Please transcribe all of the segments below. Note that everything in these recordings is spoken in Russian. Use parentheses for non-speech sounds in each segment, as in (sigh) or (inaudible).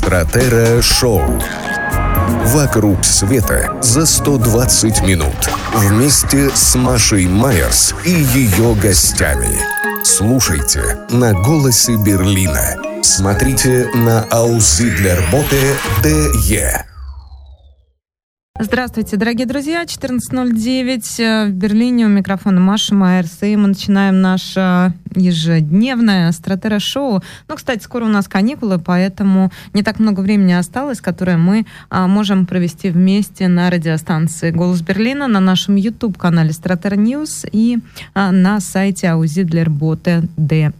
Стратера Шоу. Вокруг света за 120 минут. Вместе с Машей Майерс и ее гостями. Слушайте на «Голосе Берлина». Смотрите на Аузидлерботе ДЕ. Здравствуйте, дорогие друзья. 14.09 в Берлине. У микрофона Маша Майерс. И мы начинаем наше ежедневное стратера-шоу. Ну, кстати, скоро у нас каникулы, поэтому не так много времени осталось, которое мы а, можем провести вместе на радиостанции «Голос Берлина», на нашем YouTube-канале «Стратер News» и а, на сайте Aussiedlerbote DE.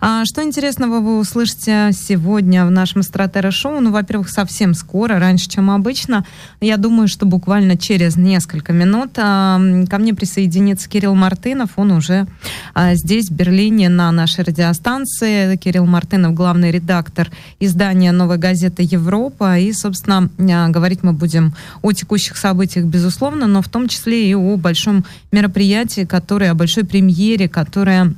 А, что интересного вы услышите сегодня в нашем стратера-шоу? Ну, во-первых, совсем скоро, раньше, чем обычно. Я думаю, что буквально через несколько минут а, ко мне присоединится Кирилл Мартынов. Он уже а, здесь, Берлине на нашей радиостанции. Кирилл Мартынов, главный редактор издания «Новая газета Европа». И, собственно, а, говорить мы будем о текущих событиях, безусловно, но в том числе и о большом мероприятии, которое, о большой премьере, которая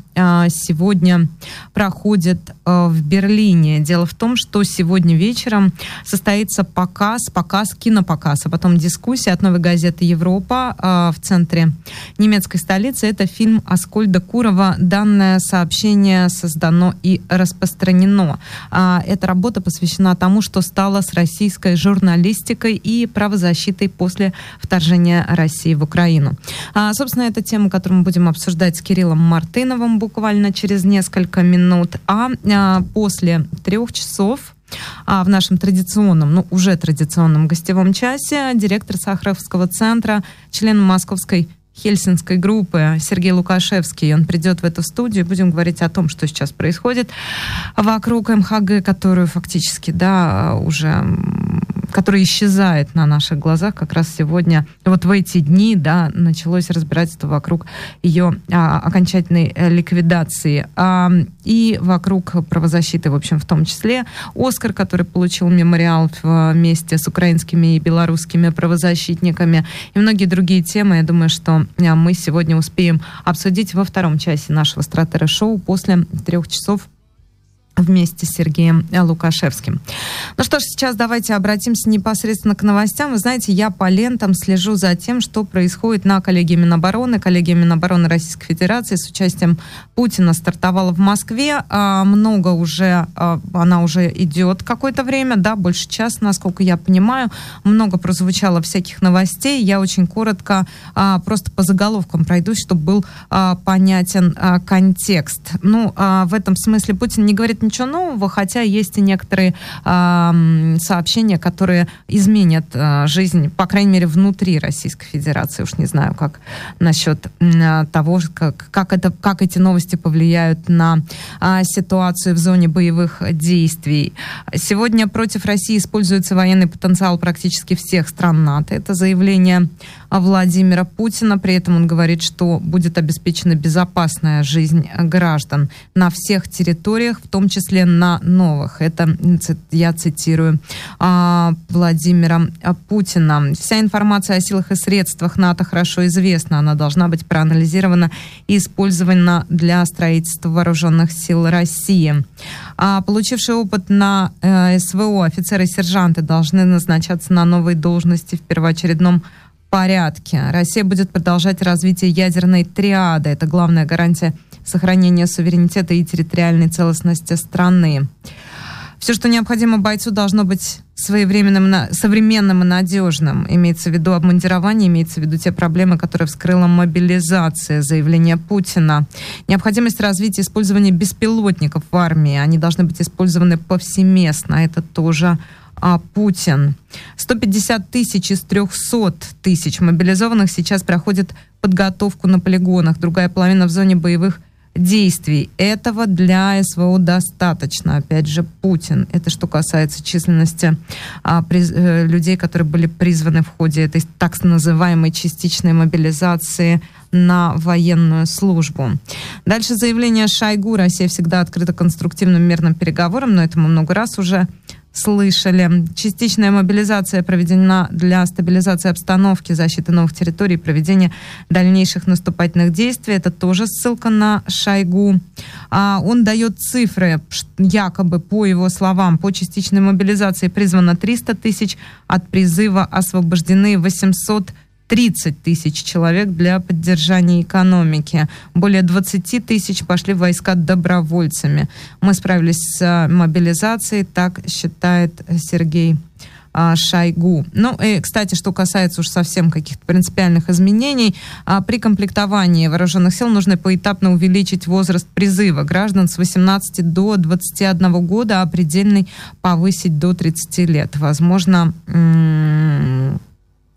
сегодня проходит в Берлине. Дело в том, что сегодня вечером состоится показ, показ, кинопоказ, а потом дискуссия от новой газеты «Европа» в центре немецкой столицы. Это фильм Аскольда Курова данное сообщение создано и распространено. А, эта работа посвящена тому, что стало с российской журналистикой и правозащитой после вторжения России в Украину. А, собственно, это тема, которую мы будем обсуждать с Кириллом Мартыновым буквально через несколько минут. А, а после трех часов а в нашем традиционном, ну уже традиционном гостевом часе директор Сахаровского центра, член Московской Хельсинской группы Сергей Лукашевский. Он придет в эту студию, будем говорить о том, что сейчас происходит вокруг МХГ, которую фактически, да, уже который исчезает на наших глазах как раз сегодня, вот в эти дни, да, началось разбирательство вокруг ее а, окончательной э, ликвидации. А, и вокруг правозащиты, в общем, в том числе. Оскар, который получил мемориал вместе с украинскими и белорусскими правозащитниками и многие другие темы, я думаю, что а, мы сегодня успеем обсудить во втором часе нашего стратера-шоу после трех часов вместе с Сергеем Лукашевским. Ну что ж, сейчас давайте обратимся непосредственно к новостям. Вы знаете, я по лентам слежу за тем, что происходит на коллегии Минобороны. Коллегия Минобороны Российской Федерации с участием Путина стартовала в Москве. А, много уже, а, она уже идет какое-то время, да, больше часа, насколько я понимаю. Много прозвучало всяких новостей. Я очень коротко а, просто по заголовкам пройдусь, чтобы был понятен контекст. Ну, в этом смысле Путин не говорит ничего нового, хотя есть и некоторые э, сообщения, которые изменят э, жизнь, по крайней мере, внутри Российской Федерации. Уж не знаю, как насчет э, того, как, как, это, как эти новости повлияют на э, ситуацию в зоне боевых действий. Сегодня против России используется военный потенциал практически всех стран НАТО. Это заявление Владимира Путина. При этом он говорит, что будет обеспечена безопасная жизнь граждан на всех территориях, в том числе на новых. Это я цитирую а, Владимира Путина. Вся информация о силах и средствах НАТО хорошо известна. Она должна быть проанализирована и использована для строительства вооруженных сил России. А, получившие опыт на э, СВО офицеры и сержанты должны назначаться на новые должности в первоочередном порядке. Россия будет продолжать развитие ядерной триады. Это главная гарантия сохранения суверенитета и территориальной целостности страны. Все, что необходимо бойцу, должно быть своевременным, современным и надежным. Имеется в виду обмундирование, имеется в виду те проблемы, которые вскрыла мобилизация, заявление Путина. Необходимость развития использования беспилотников в армии. Они должны быть использованы повсеместно. Это тоже а, Путин. 150 тысяч из 300 тысяч мобилизованных сейчас проходят подготовку на полигонах. Другая половина в зоне боевых действий. Этого для СВО достаточно. Опять же, Путин. Это что касается численности а, приз, э, людей, которые были призваны в ходе этой так называемой частичной мобилизации на военную службу. Дальше заявление Шойгу. Россия всегда открыта конструктивным мирным переговорам, но это мы много раз уже слышали. Частичная мобилизация проведена для стабилизации обстановки, защиты новых территорий, проведения дальнейших наступательных действий. Это тоже ссылка на Шойгу. А, он дает цифры, якобы, по его словам, по частичной мобилизации призвано 300 тысяч, от призыва освобождены 800 30 тысяч человек для поддержания экономики. Более 20 тысяч пошли в войска добровольцами. Мы справились с мобилизацией, так считает Сергей а, Шойгу. Ну, и, кстати, что касается уж совсем каких-то принципиальных изменений, а, при комплектовании вооруженных сил нужно поэтапно увеличить возраст призыва граждан с 18 до 21 года, а предельный повысить до 30 лет. Возможно,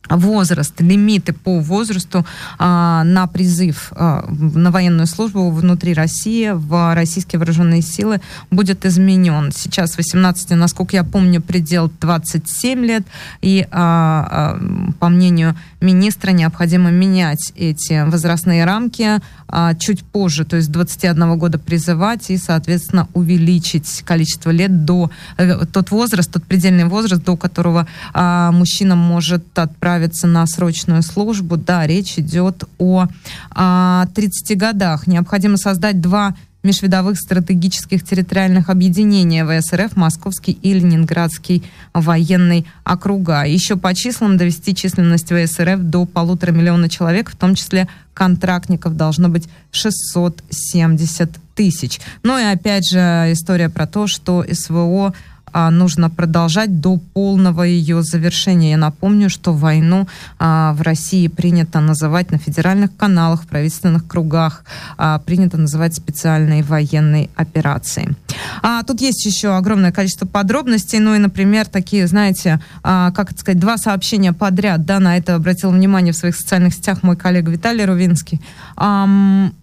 возраст, лимиты по возрасту а, на призыв а, на военную службу внутри России в российские вооруженные силы будет изменен. Сейчас 18, насколько я помню, предел 27 лет, и а, а, по мнению министра необходимо менять эти возрастные рамки а, чуть позже, то есть 21 года призывать и, соответственно, увеличить количество лет до э, тот возраст, тот предельный возраст, до которого а, мужчина может отправиться на срочную службу. Да, речь идет о а, 30 годах. Необходимо создать два межвидовых стратегических территориальных объединений ВСРФ, Московский и Ленинградский военный округа. Еще по числам довести численность ВСРФ до полутора миллиона человек, в том числе контрактников должно быть 670 тысяч. Ну и опять же история про то, что СВО нужно продолжать до полного ее завершения. Я напомню, что войну а, в России принято называть на федеральных каналах, в правительственных кругах, а, принято называть специальной военной операцией. А, тут есть еще огромное количество подробностей, ну и, например, такие, знаете, а, как это сказать, два сообщения подряд, да, на это обратил внимание в своих социальных сетях мой коллега Виталий Рувинский. Ам,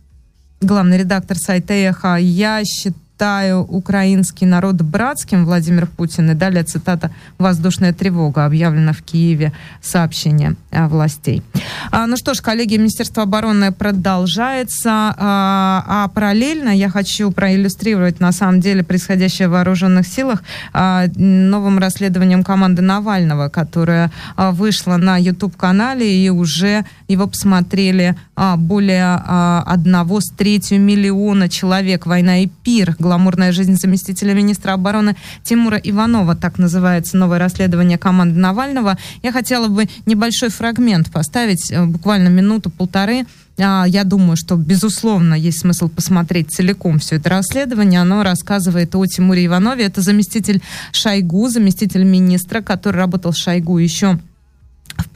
главный редактор сайта «Эхо». Я считаю, считаю украинский народ братским, Владимир Путин. И далее цитата «Воздушная тревога» объявлена в Киеве сообщение а, властей. А, ну что ж, коллеги, Министерство обороны продолжается, а, а параллельно я хочу проиллюстрировать на самом деле происходящее в вооруженных силах а, новым расследованием команды Навального, которое а, вышло на YouTube-канале и уже его посмотрели а, более а, одного с третью миллиона человек. «Война и пир» «Гламурная жизнь заместителя министра обороны Тимура Иванова», так называется новое расследование команды Навального. Я хотела бы небольшой фрагмент поставить, э, буквально минуту-полторы, а, я думаю, что, безусловно, есть смысл посмотреть целиком все это расследование. Оно рассказывает о Тимуре Иванове. Это заместитель Шойгу, заместитель министра, который работал с Шойгу еще в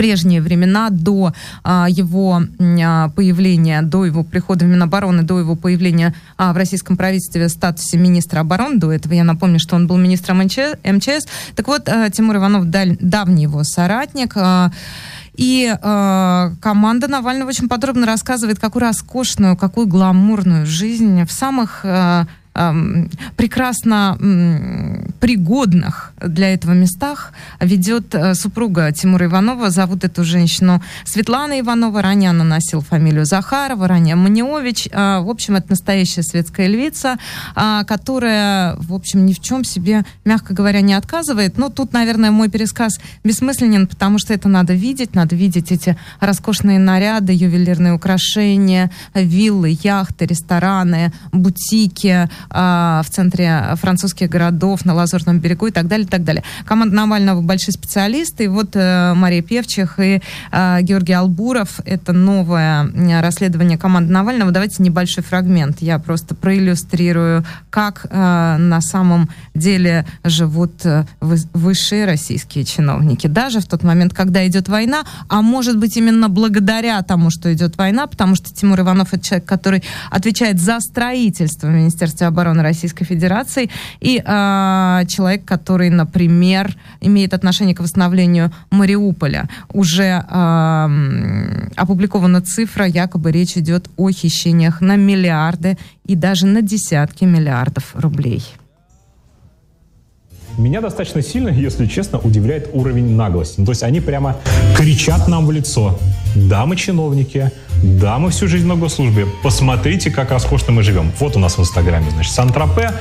прежние времена, до а, его а, появления, до его прихода в Минобороны, до его появления а, в российском правительстве в статусе министра обороны, до этого я напомню, что он был министром МЧС. Так вот, а, Тимур Иванов даль, давний его соратник. А, и э, команда Навального очень подробно рассказывает, какую роскошную, какую гламурную жизнь в самых э, прекрасно пригодных для этого местах ведет э, супруга Тимура Иванова. Зовут эту женщину Светлана Иванова. Ранее она носила фамилию Захарова, ранее Маниович. А, в общем, это настоящая светская львица, а, которая, в общем, ни в чем себе, мягко говоря, не отказывает. Но тут, наверное, мой пересказ бессмысленен, потому что это надо видеть. Надо видеть эти роскошные наряды, ювелирные украшения, виллы, яхты, рестораны, бутики, в центре французских городов, на Лазурном берегу и так далее, и так далее. Команда Навального большие специалисты. И вот э, Мария Певчих и э, Георгий Албуров. Это новое расследование команды Навального. Давайте небольшой фрагмент. Я просто проиллюстрирую, как э, на самом деле живут высшие российские чиновники. Даже в тот момент, когда идет война, а может быть именно благодаря тому, что идет война, потому что Тимур Иванов это человек, который отвечает за строительство Министерства обороны Российской Федерации, и э, человек, который, например, имеет отношение к восстановлению Мариуполя. Уже э, опубликована цифра, якобы речь идет о хищениях на миллиарды и даже на десятки миллиардов рублей. Меня достаточно сильно, если честно, удивляет уровень наглости. Ну, то есть они прямо кричат нам в лицо. Да, мы чиновники, да, мы всю жизнь на госслужбе. Посмотрите, как роскошно мы живем. Вот у нас в Инстаграме, значит, Сан-Тропе,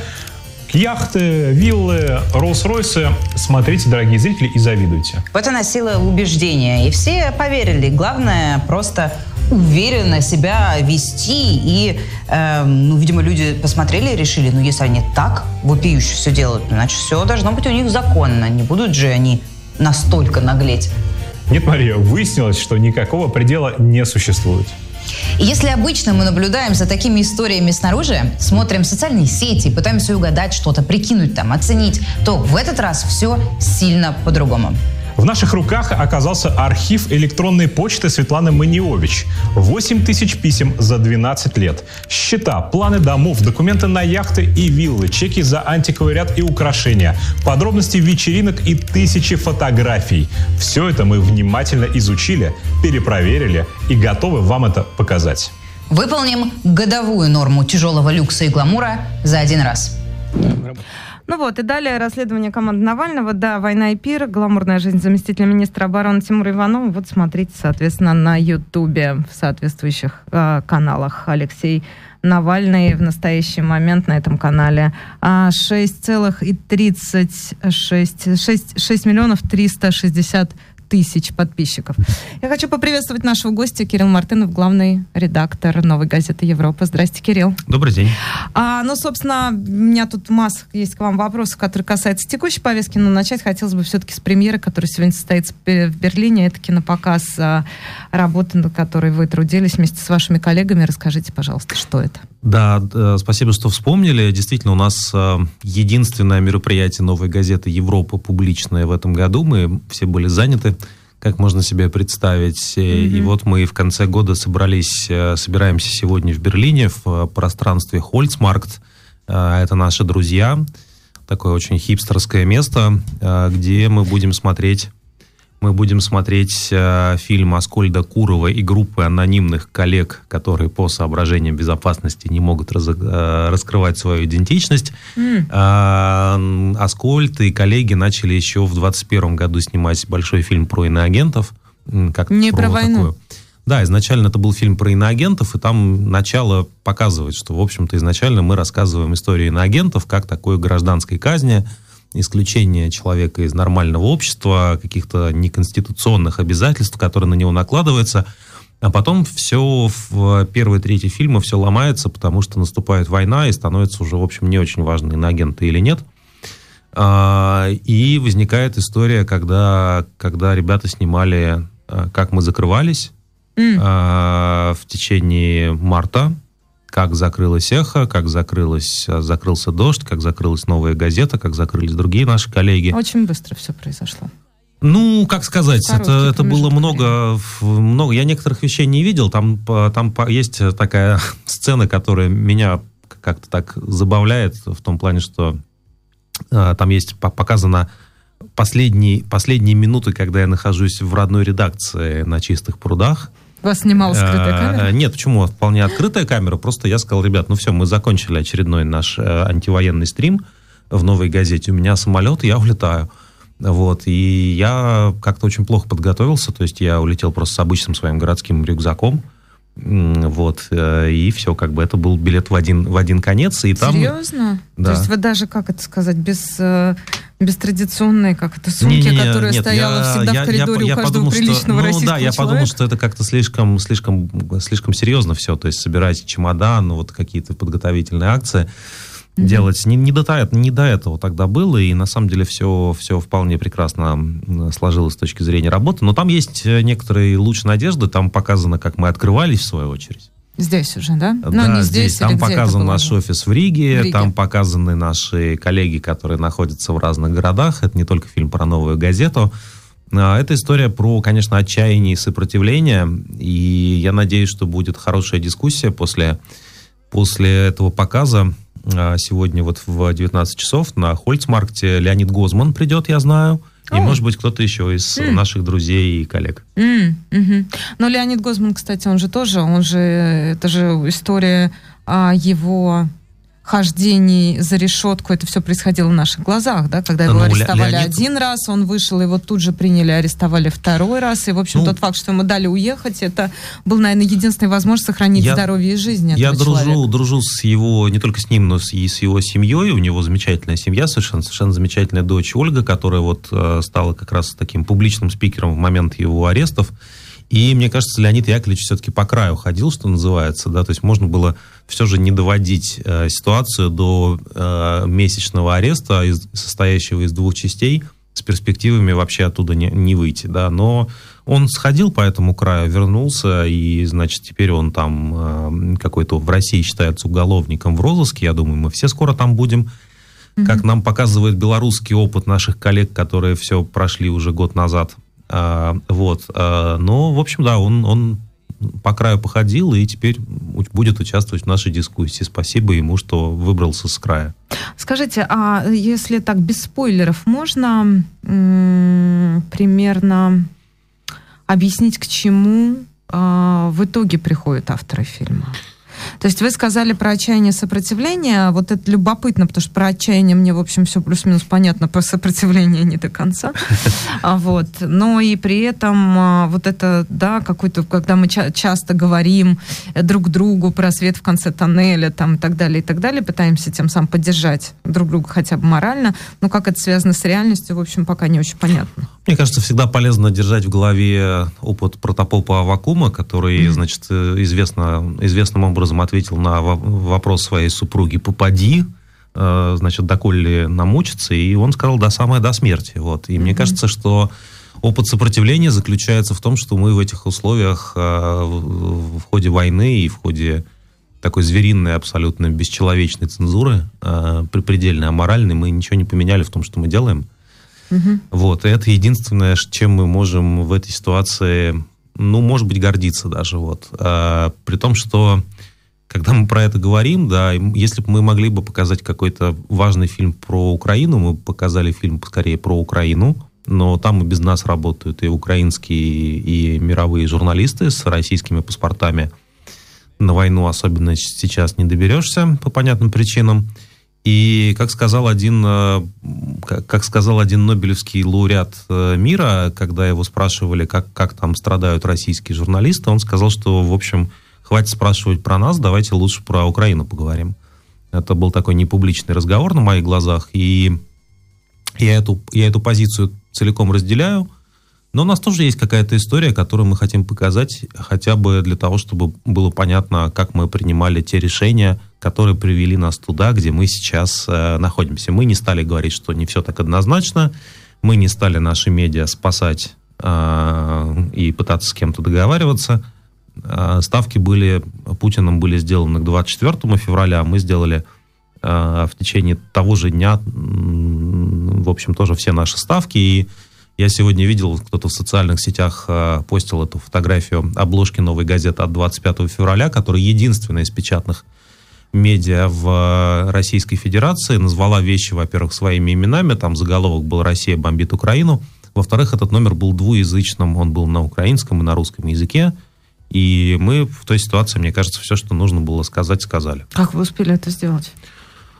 Яхты, виллы, Роллс-Ройсы. Смотрите, дорогие зрители, и завидуйте. Вот она сила убеждения. И все поверили. Главное просто уверенно себя вести. И, э, ну, видимо, люди посмотрели и решили, ну, если они так вопиюще все делают, значит, все должно быть у них законно. Не будут же они настолько наглеть. Нет, Мария, выяснилось, что никакого предела не существует. Если обычно мы наблюдаем за такими историями снаружи, смотрим социальные сети, пытаемся угадать что-то, прикинуть там, оценить, то в этот раз все сильно по-другому. В наших руках оказался архив электронной почты Светланы Маниович. 8 тысяч писем за 12 лет. Счета, планы домов, документы на яхты и виллы, чеки за антиквариат и украшения, подробности вечеринок и тысячи фотографий. Все это мы внимательно изучили, перепроверили и готовы вам это показать. Выполним годовую норму тяжелого люкса и гламура за один раз. Ну вот, и далее расследование команды Навального. Да, «Война и пир», гламурная жизнь заместителя министра обороны Тимура Иванова. Вот смотрите, соответственно, на Ютубе в соответствующих э, каналах. Алексей Навальный в настоящий момент на этом канале 6,36 6, 6 миллионов 360 тысяч подписчиков. Я хочу поприветствовать нашего гостя Кирилл Мартынов, главный редактор «Новой газеты Европа». Здрасте, Кирилл. Добрый день. А, ну, собственно, у меня тут масса есть к вам вопросов, которые касаются текущей повестки, но начать хотелось бы все-таки с премьеры, которая сегодня состоится в Берлине. Это кинопоказ а, работы, над которой вы трудились вместе с вашими коллегами. Расскажите, пожалуйста, что это? Да, спасибо, что вспомнили. Действительно, у нас а, единственное мероприятие «Новой газеты Европа» публичное в этом году. Мы все были заняты как можно себе представить. Mm-hmm. И вот мы в конце года собрались, э, собираемся сегодня в Берлине в э, пространстве Хольцмаркт. Это наши друзья. Такое очень хипстерское место, где мы будем смотреть мы будем смотреть э, фильм Аскольда Курова и группы анонимных коллег, которые по соображениям безопасности не могут раз, э, раскрывать свою идентичность. Mm. Э, Аскольд и коллеги начали еще в 21 году снимать большой фильм про иноагентов. Как не про, про войну. Такую. Да, изначально это был фильм про иноагентов, и там начало показывает, что, в общем-то, изначально мы рассказываем историю иноагентов как такой гражданской казни, исключение человека из нормального общества, каких-то неконституционных обязательств, которые на него накладываются. А потом все в первой трети фильма все ломается, потому что наступает война и становится уже, в общем, не очень важно, иноагенты или нет. А, и возникает история, когда, когда ребята снимали а, «Как мы закрывались» mm. в течение марта как закрылась эхо, как закрылась, э, закрылся дождь, как закрылась новая газета, как закрылись другие наши коллеги. Очень быстро все произошло. Ну, как сказать, это, это было много, много. Я некоторых вещей не видел. Там, там есть такая (laughs) сцена, которая меня как-то так забавляет в том плане, что э, там есть показано последние, последние минуты, когда я нахожусь в родной редакции на чистых прудах. Вас снимала скрытая а, камера? Нет, почему? Вполне открытая камера. Просто я сказал, ребят, ну все, мы закончили очередной наш э, антивоенный стрим в новой газете. У меня самолет, я улетаю. Вот, и я как-то очень плохо подготовился, то есть я улетел просто с обычным своим городским рюкзаком, вот, э, и все, как бы это был билет в один, в один конец. И там, Серьезно? Да. То есть вы даже, как это сказать, без, э, без традиционной, как это, сумки, не, не, которая нет, стояла я, всегда я, в коридоре я, у каждого подумал, приличного что, ну, да, я подумал, что это как-то слишком, слишком, слишком серьезно все, то есть собирать чемодан, ну, вот какие-то подготовительные акции mm-hmm. делать. Не, не, до, не до этого тогда было, и на самом деле все, все вполне прекрасно сложилось с точки зрения работы. Но там есть э, некоторые луч надежды, там показано, как мы открывались в свою очередь. Здесь уже, да? Ну, да, не здесь. здесь. Там показан наш офис в Риге, в Риге, там показаны наши коллеги, которые находятся в разных городах. Это не только фильм про новую газету. А, это история про, конечно, отчаяние и сопротивление. И я надеюсь, что будет хорошая дискуссия после, после этого показа. А, сегодня вот в 19 часов на Хольцмаркте Леонид Гозман придет, я знаю. И, О. может быть, кто-то еще из mm. наших друзей и коллег. Mm, mm-hmm. Но Леонид Гозман, кстати, он же тоже, он же, это же история о его хождений за решетку, это все происходило в наших глазах, да, когда его Ну, арестовали Леонид- один раз, он вышел, его тут же приняли, арестовали второй раз, и, в общем, Ну, тот факт, что ему дали уехать, это был, наверное, единственная возможность сохранить Я- здоровье и жизнь Я дружу, человека. дружу с его, не только с ним, но и с его семьей. У него замечательная семья, совершенно, совершенно замечательная дочь Ольга, которая вот э, стала как раз таким публичным спикером в момент его арестов. И мне кажется, Леонид Яковлевич все-таки по краю ходил, что называется, да, то есть можно было все же не доводить э, ситуацию до э, месячного ареста, из- состоящего из двух частей, с перспективами вообще оттуда не, не выйти, да, но он сходил по этому краю, вернулся, и, значит, теперь он там э, какой-то в России считается уголовником в розыске, я думаю, мы все скоро там будем, как нам показывает белорусский опыт наших коллег, которые все прошли уже год назад, А, вот, а, но, в общем, да, он, он по краю походил и теперь будет участвовать в нашей дискуссии. Спасибо ему, что выбрался с края. Скажите, а если так без спойлеров, можно м, примерно объяснить, к чему а, в итоге приходят авторы фильма? То есть вы сказали про отчаяние сопротивления, вот это любопытно, потому что про отчаяние мне, в общем, все плюс-минус понятно, про сопротивление не до конца. (laughs) А вот. Но и при этом а, вот это, да, какой-то, когда мы ча- часто говорим друг другу про свет в конце тоннеля, там, и так далее, и так далее, пытаемся тем самым поддержать друг друга хотя бы морально, но как это связано с реальностью, в общем, пока не очень понятно. Мне кажется, всегда полезно держать в голове опыт протопопа Авакума, который, значит, э, известно, известным образом ответил на во- вопрос своей супруги «Попади», э, значит, доколе намучится, и он сказал «до самое до смерти». Вот. И мне кажется, что опыт сопротивления заключается в том, что мы в этих условиях э, в ходе войны и в ходе такой звериной, абсолютно бесчеловечной цензуры, э, предельно аморальной, мы ничего не поменяли в том, что мы делаем. Вот, и это единственное, чем мы можем в этой ситуации, ну, может быть, гордиться даже, вот. При том, что когда мы про это говорим, да, если бы мы могли бы показать какой-то важный фильм про Украину, мы показали фильм скорее про Украину, но там и без нас работают и украинские, и мировые журналисты с российскими паспортами. На войну особенно сейчас не доберешься по понятным причинам. И как сказал один, э, как сказал один Нобелевский лауреат э, мира, когда его спрашивали, как, как там страдают российские журналисты, он сказал, что, в общем, хватит спрашивать про нас, давайте лучше про Украину поговорим. Это был такой непубличный разговор на моих глазах, и я эту, я эту позицию целиком разделяю. Но у нас тоже есть какая-то история, которую мы хотим показать, хотя бы для того, чтобы было понятно, как мы принимали те решения, которые привели нас туда, где мы сейчас э, находимся. Мы не стали говорить, что не все так однозначно, мы не стали наши медиа спасать э, и пытаться с кем-то договариваться. Э, ставки были, Путиным были сделаны к 24 февраля, мы сделали э, в течение того же дня, в общем, тоже все наши ставки, и я сегодня видел, кто-то в социальных сетях э, постил эту фотографию обложки новой газеты от 25 февраля, которая единственная из печатных медиа в Российской Федерации, назвала вещи, во-первых, своими именами, там заголовок был «Россия бомбит Украину», во-вторых, этот номер был двуязычным, он был на украинском и на русском языке, и мы в той ситуации, мне кажется, все, что нужно было сказать, сказали. Как вы успели это сделать?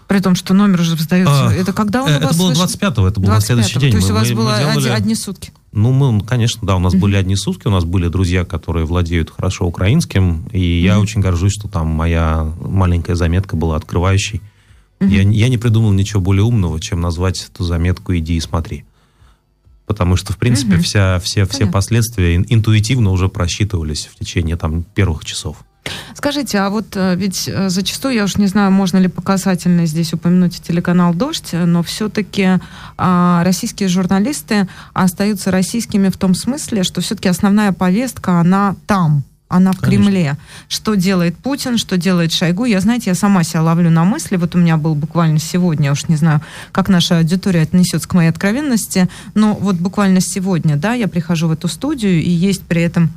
При том, что номер уже сдается. А, это когда он Э, у Это вас было вышел? 25-го, это был на следующий 25-го. день. То есть Мы- у вас мы- мы было делали- одни сутки. Ну, мы, конечно, да, у нас были одни сутки, у нас были друзья, которые владеют хорошо украинским, и я очень горжусь, что там моя маленькая заметка была открывающей. Я, я не придумал ничего более умного, чем назвать эту заметку «иди и смотри». Потому что, в принципе, Мгм. вся, все, все последствия ин- интуитивно уже просчитывались в течение там, первых часов. Скажите, а вот э, ведь э, зачастую, я уж не знаю, можно ли показательно здесь упомянуть телеканал «Дождь», но все-таки российские журналисты остаются российскими в том смысле, что все-таки основная повестка, она там, она в Конечно. Кремле. Что делает Путин, что делает Шойгу. Я, знаете, я сама себя ловлю на мысли. Вот у меня был буквально сегодня, я уж не знаю, как наша аудитория отнесется к моей откровенности, но вот буквально сегодня, да, я прихожу в эту студию, и есть при этом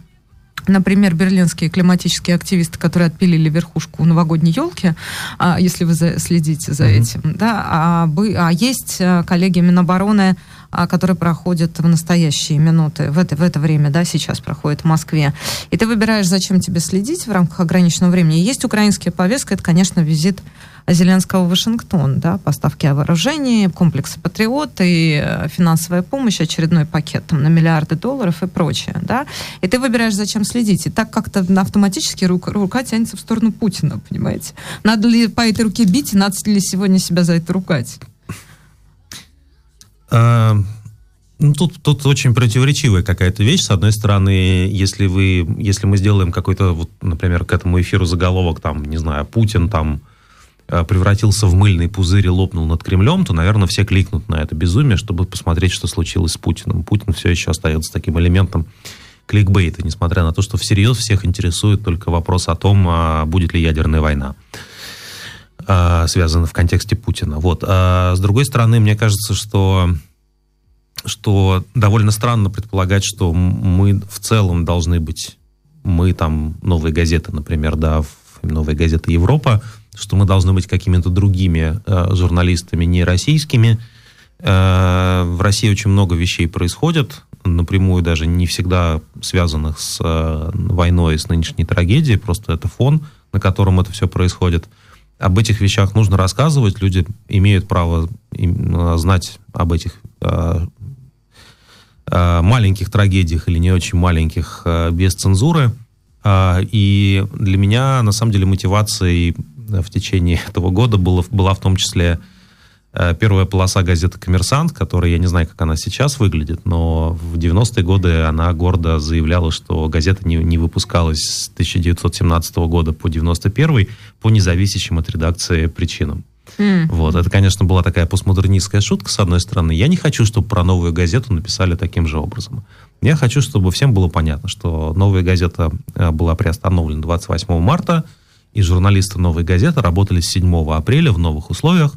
Например, берлинские климатические активисты, которые отпилили верхушку новогодней елки, а, если вы за- следите за этим, да, а, а есть э, коллеги Минобороны который проходит в настоящие минуты, в это, в это время, да, сейчас проходит в Москве. И ты выбираешь, зачем тебе следить в рамках ограниченного времени. Есть украинская повестка, это, конечно, визит Зеленского в Вашингтон, да, поставки вооружений, комплексы «Патриот» и э, финансовая помощь, очередной пакет там, на миллиарды долларов и прочее, да, и ты выбираешь, зачем следить, и так как-то автоматически рука, рука тянется в сторону Путина, понимаете? Надо ли по этой руке бить, и надо ли сегодня себя за это ругать? А, ну, тут, тут очень противоречивая какая-то вещь. С одной стороны, если, вы, если мы сделаем какой-то, вот, например, к этому эфиру заголовок, там, не знаю, Путин там Э, превратился в мыльный пузырь и лопнул над Кремлем, то, наверное, все кликнут на это безумие, чтобы посмотреть, что случилось с Путиным. Путин все еще остается таким элементом кликбейта, несмотря на то, что всерьез всех интересует только вопрос о том, а будет ли ядерная война а, связана в контексте Путина. Вот. А с другой стороны, мне кажется, что, что довольно странно предполагать, что мы в целом должны быть, мы там, новые газеты, например, да, новые газеты Европа, что мы должны быть какими-то другими э, журналистами, не российскими. Э, в России очень много вещей происходит, напрямую даже не всегда связанных с э, войной, с нынешней трагедией, просто это фон, на котором это все происходит. Об этих вещах нужно рассказывать, люди имеют право э, знать об этих э, э, маленьких трагедиях или не очень маленьких без цензуры. И для меня, на самом деле, мотивацией в течение (laughs) этого года было, была в том числе первая полоса газеты «Коммерсант», которая, я не знаю, как она сейчас выглядит, но в 90-е годы она гордо заявляла, что газета не, не выпускалась с 1917 года по 91 по независящим от редакции причинам. Mm. Вот, это, конечно, была такая постмодернистская шутка, с одной стороны. Я не хочу, чтобы про новую газету написали таким же образом. Я хочу, чтобы всем было понятно, что новая газета э, была приостановлена 28 марта, и журналисты «Новой газеты» работали с 7 апреля в новых условиях,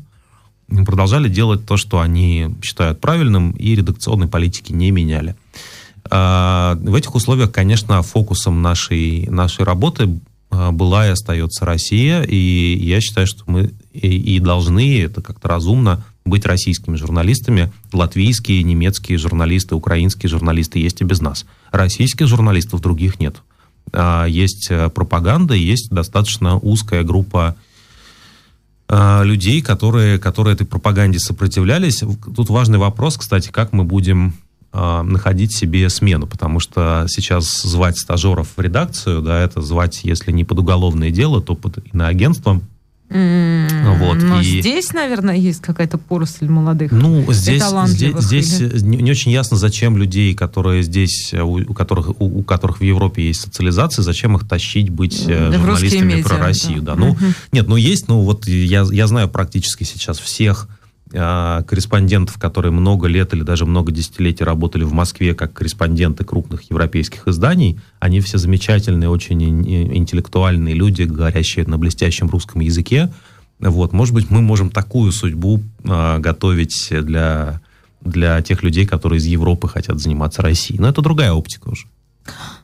продолжали делать то, что они считают правильным, и редакционной политики не меняли. А, в этих условиях, конечно, фокусом нашей, нашей работы а, была и остается Россия, и я считаю, что мы и, должны, это как-то разумно, быть российскими журналистами. Латвийские, немецкие журналисты, украинские журналисты есть и без нас. Российских журналистов других нет. А, есть э, пропаганда, есть достаточно узкая группа людей, которые, которые этой пропаганде сопротивлялись. Тут важный вопрос, кстати, как мы будем а, находить себе смену, потому что сейчас звать стажеров в редакцию, да, это звать, если не под уголовное дело, то под иноагентством, Mm, вот, но и... здесь, наверное, есть какая-то поросль молодых Ну, здесь, здесь, здесь или... не, очень ясно, зачем людей, которые здесь, у, у, которых, у, у которых в Европе есть социализация, зачем их тащить быть да, журналистами медиа, про Россию. Да. Да. Ну, угу. Нет, ну есть, ну вот я, я знаю практически сейчас всех корреспондентов, которые много лет или даже много десятилетий работали в Москве как корреспонденты крупных европейских изданий, они все замечательные, очень интеллектуальные люди, говорящие на блестящем русском языке. Вот, может быть, мы можем такую судьбу э, готовить для, для тех людей, которые из Европы хотят заниматься Россией. Но это другая оптика уже.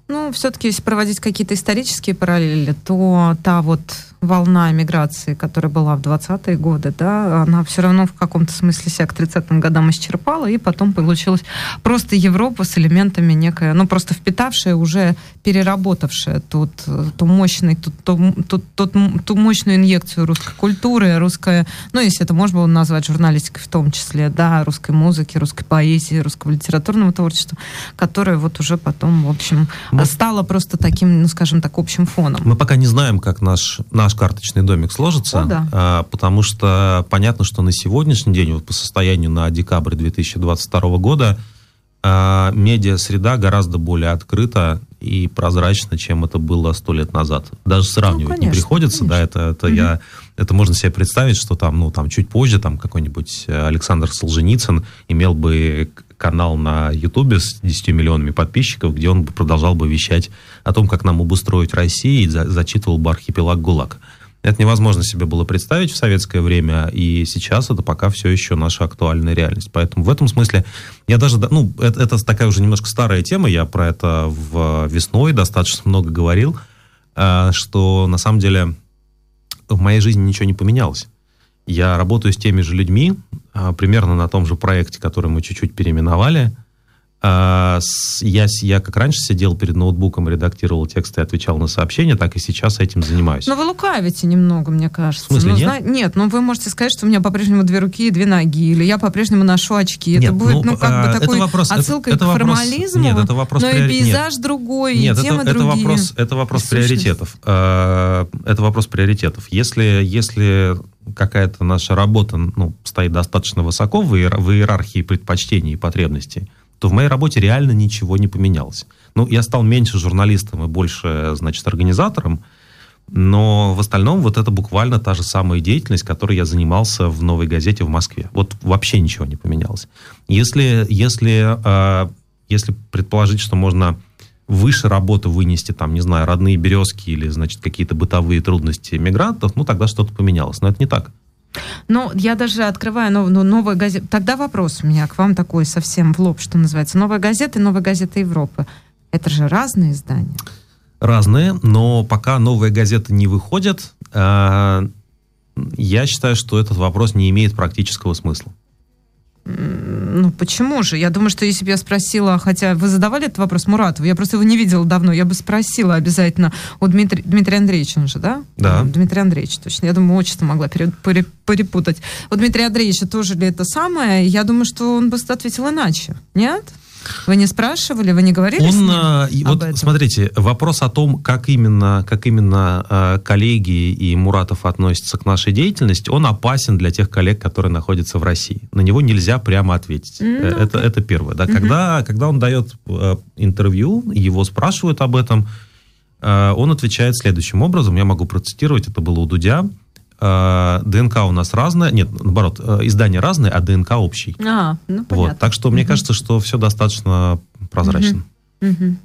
Ну, все-таки, если проводить какие-то исторические параллели, то та вот волна миграции, которая была в 20-е годы, да, она все равно в каком-то смысле себя к 30-м годам исчерпала, и потом получилась просто Европа с элементами некая, ну, просто впитавшая, уже переработавшая тот, ту, мощный, ту, ту, ту, ту мощную инъекцию русской культуры, русская, ну, если это можно было назвать журналистикой в том числе, да, русской музыки, русской поэзии, русского литературного творчества, которое вот уже потом, в общем, Мы... стало просто таким, ну, скажем так, общим фоном. Мы пока не знаем, как наш, наш наш карточный домик сложится, О, да. а, потому что понятно, что на сегодняшний день, вот по состоянию на декабрь 2022 года, а, медиа-среда гораздо более открыта и прозрачна, чем это было сто лет назад. Даже сравнивать ну, конечно, не приходится, конечно. да, это, это угу. я, это можно себе представить, что там, ну, там чуть позже там какой-нибудь Александр Солженицын имел бы канал на Ютубе с 10 миллионами подписчиков, где он продолжал бы вещать о том, как нам обустроить Россию, и за, зачитывал бы архипелаг ГУЛАГ. Это невозможно себе было представить в советское время, и сейчас это пока все еще наша актуальная реальность. Поэтому в этом смысле я даже, ну, это, это такая уже немножко старая тема, я про это в весной достаточно много говорил, э, что на самом деле в моей жизни ничего не поменялось. Я работаю с теми же людьми, примерно на том же проекте, который мы чуть-чуть переименовали. А, я, я как раньше сидел перед ноутбуком, редактировал тексты и отвечал на сообщения, так и сейчас этим занимаюсь. Но вы лукавите немного, мне кажется. В смысле, ну, нет? зна- нет, ну вы можете сказать, что у меня по-прежнему две руки и две ноги, или я по-прежнему ношу очки. Нет, это будет, ну, ну, как а, бы это такой вопрос- это- отсылкой это к вопрос- формализму. нет, это вопрос но и приори- пейзаж другой, Нет, и темы это, это другие. вопрос, это вопрос И сущность. приоритетов. Э, Это вопрос приоритетов. Если, если какая-то наша работа ну, стоит достаточно высоко в, иер- в иерархии предпочтений и потребностей, то в моей работе реально ничего не поменялось. Ну, я стал меньше журналистом и больше, значит, организатором, но в остальном вот это буквально та же самая деятельность, которой я занимался в «Новой газете» в Москве. Вот вообще ничего не поменялось. Если, если, э, если предположить, что можно выше работы вынести, там, не знаю, родные березки или, значит, какие-то бытовые трудности мигрантов, ну, тогда что-то поменялось. Но это не так. Ну, я даже открываю нов, ну, новую газету. Тогда вопрос у меня к вам такой совсем в лоб, что называется. Новая газета и новая газета Европы. Это же разные издания. Разные, но пока новые газеты не выходят, э, я считаю, что этот вопрос не имеет практического смысла. Ну, почему же? Я думаю, что если бы я спросила, хотя вы задавали этот вопрос Муратову, я просто его не видела давно, я бы спросила обязательно у Дмитрия, Дмитрия Андреевича, он же, да? Да. Дмитрий Андреевич, точно. Я думаю, отчество могла пере- пере- перепутать. У Дмитрия Андреевича тоже ли это самое? Я думаю, что он бы ответил иначе. Нет? Вы не спрашивали, вы не говорили с Он, ним э, вот этом? смотрите, вопрос о том, как именно, как именно э, коллеги и Муратов относятся к нашей деятельности, он опасен для тех коллег, которые находятся в России. На него нельзя прямо ответить. Ну, Э, это, это первое. Да. Когда, когда он дает э, интервью, его спрашивают об этом, э, он отвечает следующим образом. Я могу процитировать, это было у Дудя. Э, ДНК у нас разное, нет, наоборот, э, издание разное, а ДНК общий. А, ну, Вот. понятно. Так что мне кажется, что все достаточно прозрачно. Мгм.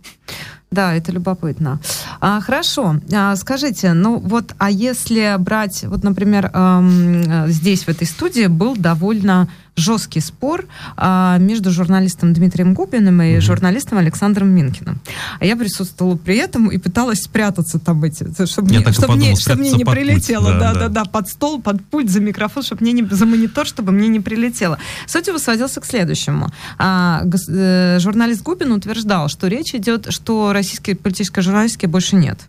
Да, это любопытно. А, хорошо. А, скажите, ну вот, а если брать, вот, например, эм, э, здесь, в этой студии, был довольно жесткий спор а, между журналистом Дмитрием Губиным и журналистом Александром Минкиным. А я присутствовала при этом и пыталась спрятаться там эти, чтобы, Я мне, чтобы, подумал, мне, чтобы мне не прилетело. Да, да. да, да, под стол, под пульт, за микрофон, чтобы мне не, за монитор, чтобы мне не прилетело. Суть его сводился к следующему. А, гос- э, журналист Губин утверждал, что речь идет, что российской политической журналистики больше нет.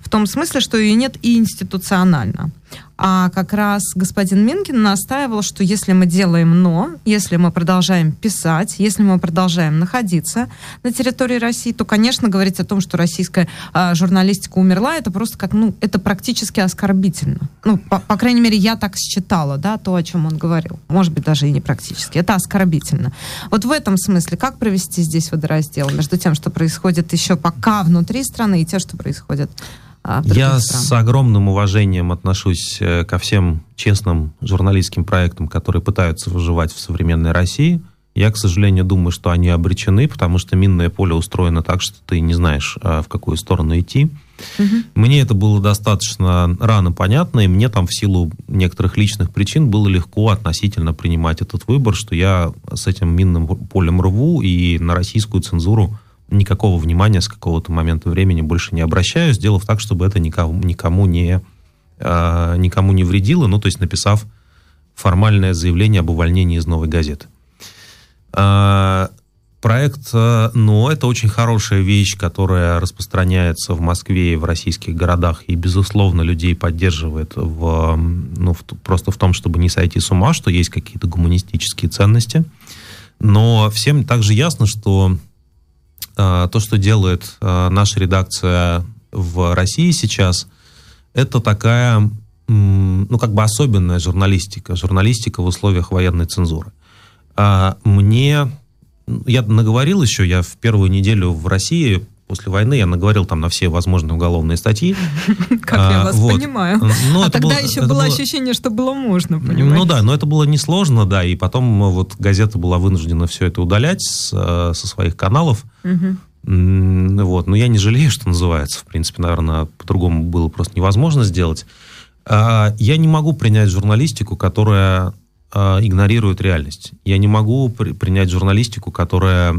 В том смысле, что ее нет и институционально. А как раз господин Минкин настаивал, что если мы делаем «но», если мы продолжаем писать, если мы продолжаем находиться на территории России, то, конечно, говорить о том, что российская а, журналистика умерла, это просто как, ну, это практически оскорбительно. Ну, по, по крайней мере, я так считала, да, то, о чем он говорил. Может быть, даже и не практически. Это оскорбительно. Вот в этом смысле, как провести здесь водораздел между тем, что происходит еще пока внутри страны, и тем, что происходит Я с огромным уважением отношусь э, ко всем честным журналистским проектам, которые пытаются выживать в современной России. Я, к сожалению, думаю, что они обречены, потому что минное поле устроено так, что ты не знаешь, э, в какую сторону идти. Мне это было достаточно рано понятно, и мне там в силу некоторых личных причин было легко относительно принимать этот выбор, что я с этим минным полем рву, и на российскую цензуру никакого внимания с какого-то момента времени больше не обращаю, сделав так, чтобы это никому, никому, не, э, никому не вредило, ну, то есть написав формальное заявление об увольнении из новой газеты. А, Проект э, «Но» — это очень хорошая вещь, которая распространяется в Москве и в российских городах, и, безусловно, людей поддерживает в, ну, в просто в том, чтобы не сойти с ума, что есть какие-то гуманистические ценности. Но всем также ясно, что то, что делает э, наша редакция в России сейчас, это такая, ну, как бы особенная журналистика, журналистика в условиях военной цензуры. А мне, я наговорил еще, я в первую неделю в России после войны, я наговорил там на все возможные уголовные статьи. (laughs) Как я А, вас вот. понимаю. Ну, а тогда было- еще было ощущение, что было можно, понимаете? Ну да, но это было несложно, да, и потом э, вот газета была вынуждена все это удалять с, э, со своих каналов. М, Вот, но я не жалею, что называется. В принципе, наверное, по-другому было просто невозможно сделать. А, Я не могу принять журналистику, которая игнорирует реальность. Я не могу при, принять журналистику, которая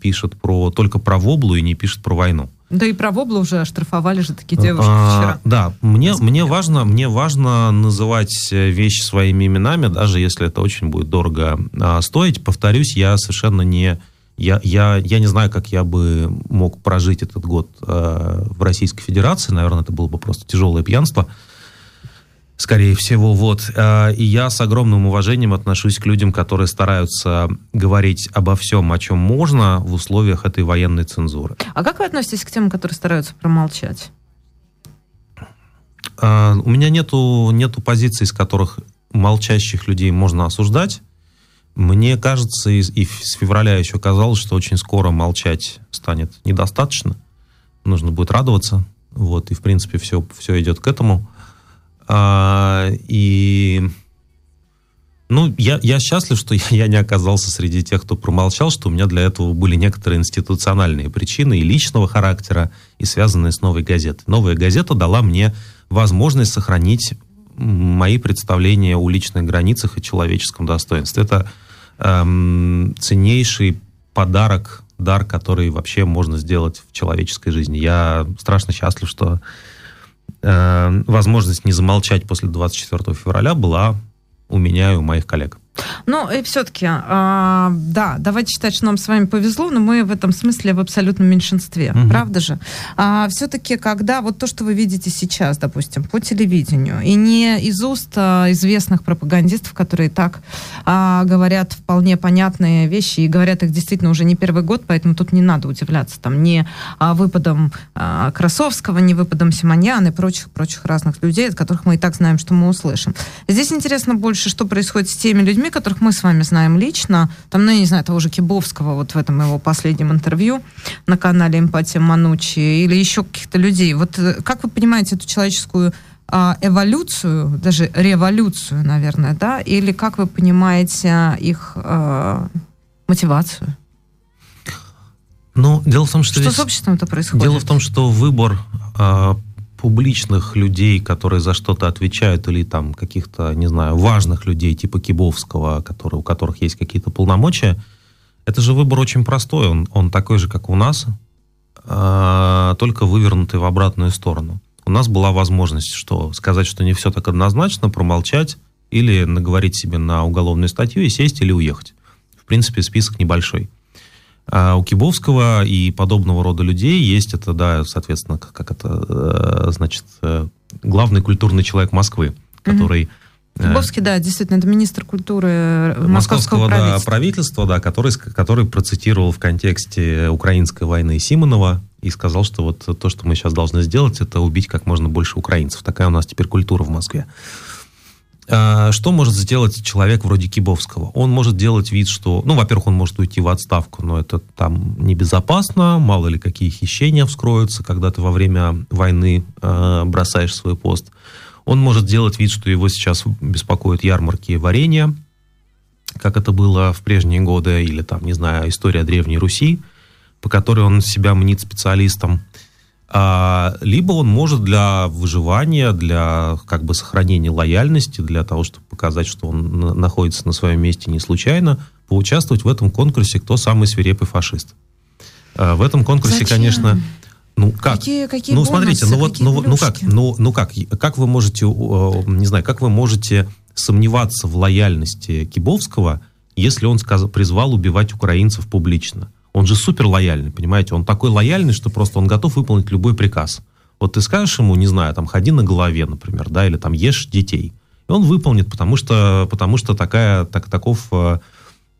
пишет про, только про воблу и не пишет про войну. Да и про воблу уже оштрафовали же такие девушки А, вчера. Да, мне, мне, важно, мне важно называть э, вещи своими именами, даже если это очень будет дорого а, стоить. Повторюсь, я совершенно не... Я, я, я не знаю, как я бы мог прожить этот год э, в Российской Федерации. Наверное, это было бы просто тяжелое пьянство. Скорее всего, вот. Э, И я с огромным уважением отношусь к людям, которые стараются говорить обо всем, о чем можно в условиях этой военной цензуры. А как вы относитесь к тем, которые стараются промолчать? А, У меня нету, нету позиций, из которых молчащих людей можно осуждать. Мне кажется, и, и с февраля еще казалось, что очень скоро молчать станет недостаточно. Нужно будет радоваться. Вот, и, в принципе, все, все идет к этому. А, и... Ну, я, я счастлив, что (laughs) я, не оказался среди тех, кто промолчал, что у меня для этого были некоторые институциональные причины и личного характера, и связанные с новой газетой. Новая газета дала мне возможность сохранить мои представления о личных границах и человеческом достоинстве. Это эм, ценнейший подарок, дар, который вообще можно сделать в человеческой жизни. Я страшно счастлив, что возможность не замолчать после 24 февраля была у меня и у моих коллег. Ну, и все-таки, а, да, давайте считать, что нам с вами повезло, но мы в этом смысле в абсолютном меньшинстве, Мгм. правда же? А, все-таки, когда вот то, что вы видите сейчас, допустим, по телевидению, и не из уст а, известных пропагандистов, которые так а, говорят вполне понятные вещи, и говорят их действительно уже не первый год, поэтому тут не надо удивляться, там, не а, выпадом а, Красовского, не выпадом Симоньяна и прочих-прочих разных людей, от которых мы и так знаем, что мы услышим. Здесь интересно больше, что происходит с теми людьми, которых мы с вами знаем лично. Там, ну, я не знаю, того же Кибовского, вот в этом его последнем интервью на канале «Эмпатия Манучи», или еще каких-то людей. Вот э, как вы понимаете эту человеческую а, эволюцию, даже революцию, наверное, да? Или как вы понимаете их а, мотивацию? Ну, дело в том, что, Что здесь... с обществом-то происходит? Дело в том, что выбор э, публичных людей, которые за что-то отвечают, или там каких-то, не знаю, важных людей, типа Кибовского, которые, у которых есть какие-то полномочия, это же выбор очень простой. Он, он такой же, как у нас, э, только вывернутый в обратную сторону. У нас была возможность что, сказать, что не все так однозначно, промолчать или наговорить себе на уголовную статью и сесть или уехать. В принципе, список небольшой. А у Кибовского и подобного рода людей есть это, да, соответственно, как, это, э, значит, э, главный культурный человек Москвы, который... Кибовский, да, действительно, это министр культуры э, московского, да, правительства. правительства, да, который, который процитировал в контексте украинской войны Симонова и сказал, что вот то, что мы сейчас должны сделать, это убить как можно больше украинцев. Такая у нас теперь культура в Москве. А, Что может сделать человек вроде Кибовского? Он может делать вид, что, ну, во-первых, он может уйти в отставку, но это там небезопасно, мало ли какие хищения вскроются, когда ты во время войны э, бросаешь свой пост. Он может делать вид, что его сейчас беспокоят ярмарки варенья, как это было в прежние годы, или там, не знаю, история Древней Руси, по которой он себя мнит специалистом. А, либо он может для выживания, для как бы сохранения лояльности, для того, чтобы показать, что он на- находится на своем месте не случайно, поучаствовать в этом конкурсе «Кто самый свирепый фашист?». А, в этом конкурсе, Зачем? конечно, ну как? Какие, какие ну, бонусы, смотрите, ну вот, ну, ну как, ну, ну как, как вы можете, не знаю, как вы можете сомневаться в лояльности Кибовского, если он сказ- призвал убивать украинцев публично? Он же супер лояльный, понимаете? Он такой лояльный, что просто он готов выполнить любой приказ. Вот ты скажешь ему, не знаю, там, ходи на голове, например, да, или там ешь детей. И он выполнит, потому что, потому что такая, так, таков, э,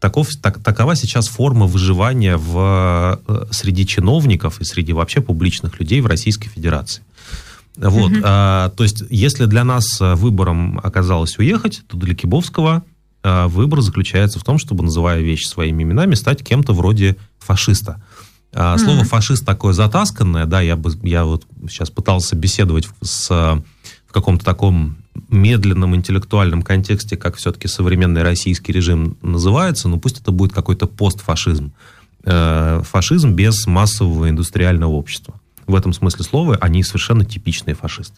таков, так, такова сейчас форма выживания в, э, среди чиновников и среди вообще публичных людей в Российской Федерации. Вот, а, то есть, если для нас а, выбором оказалось уехать, то для Кибовского а, выбор заключается в том, чтобы, называя вещи своими именами, стать кем-то вроде фашиста. А, Слово фашист такое затасканное, да, я, бы, я вот сейчас пытался беседовать с, в каком-то таком медленном интеллектуальном контексте, как все-таки современный российский режим называется, но пусть это будет какой-то постфашизм. Э, Фашизм без массового индустриального общества. В этом смысле слова они совершенно типичные фашисты.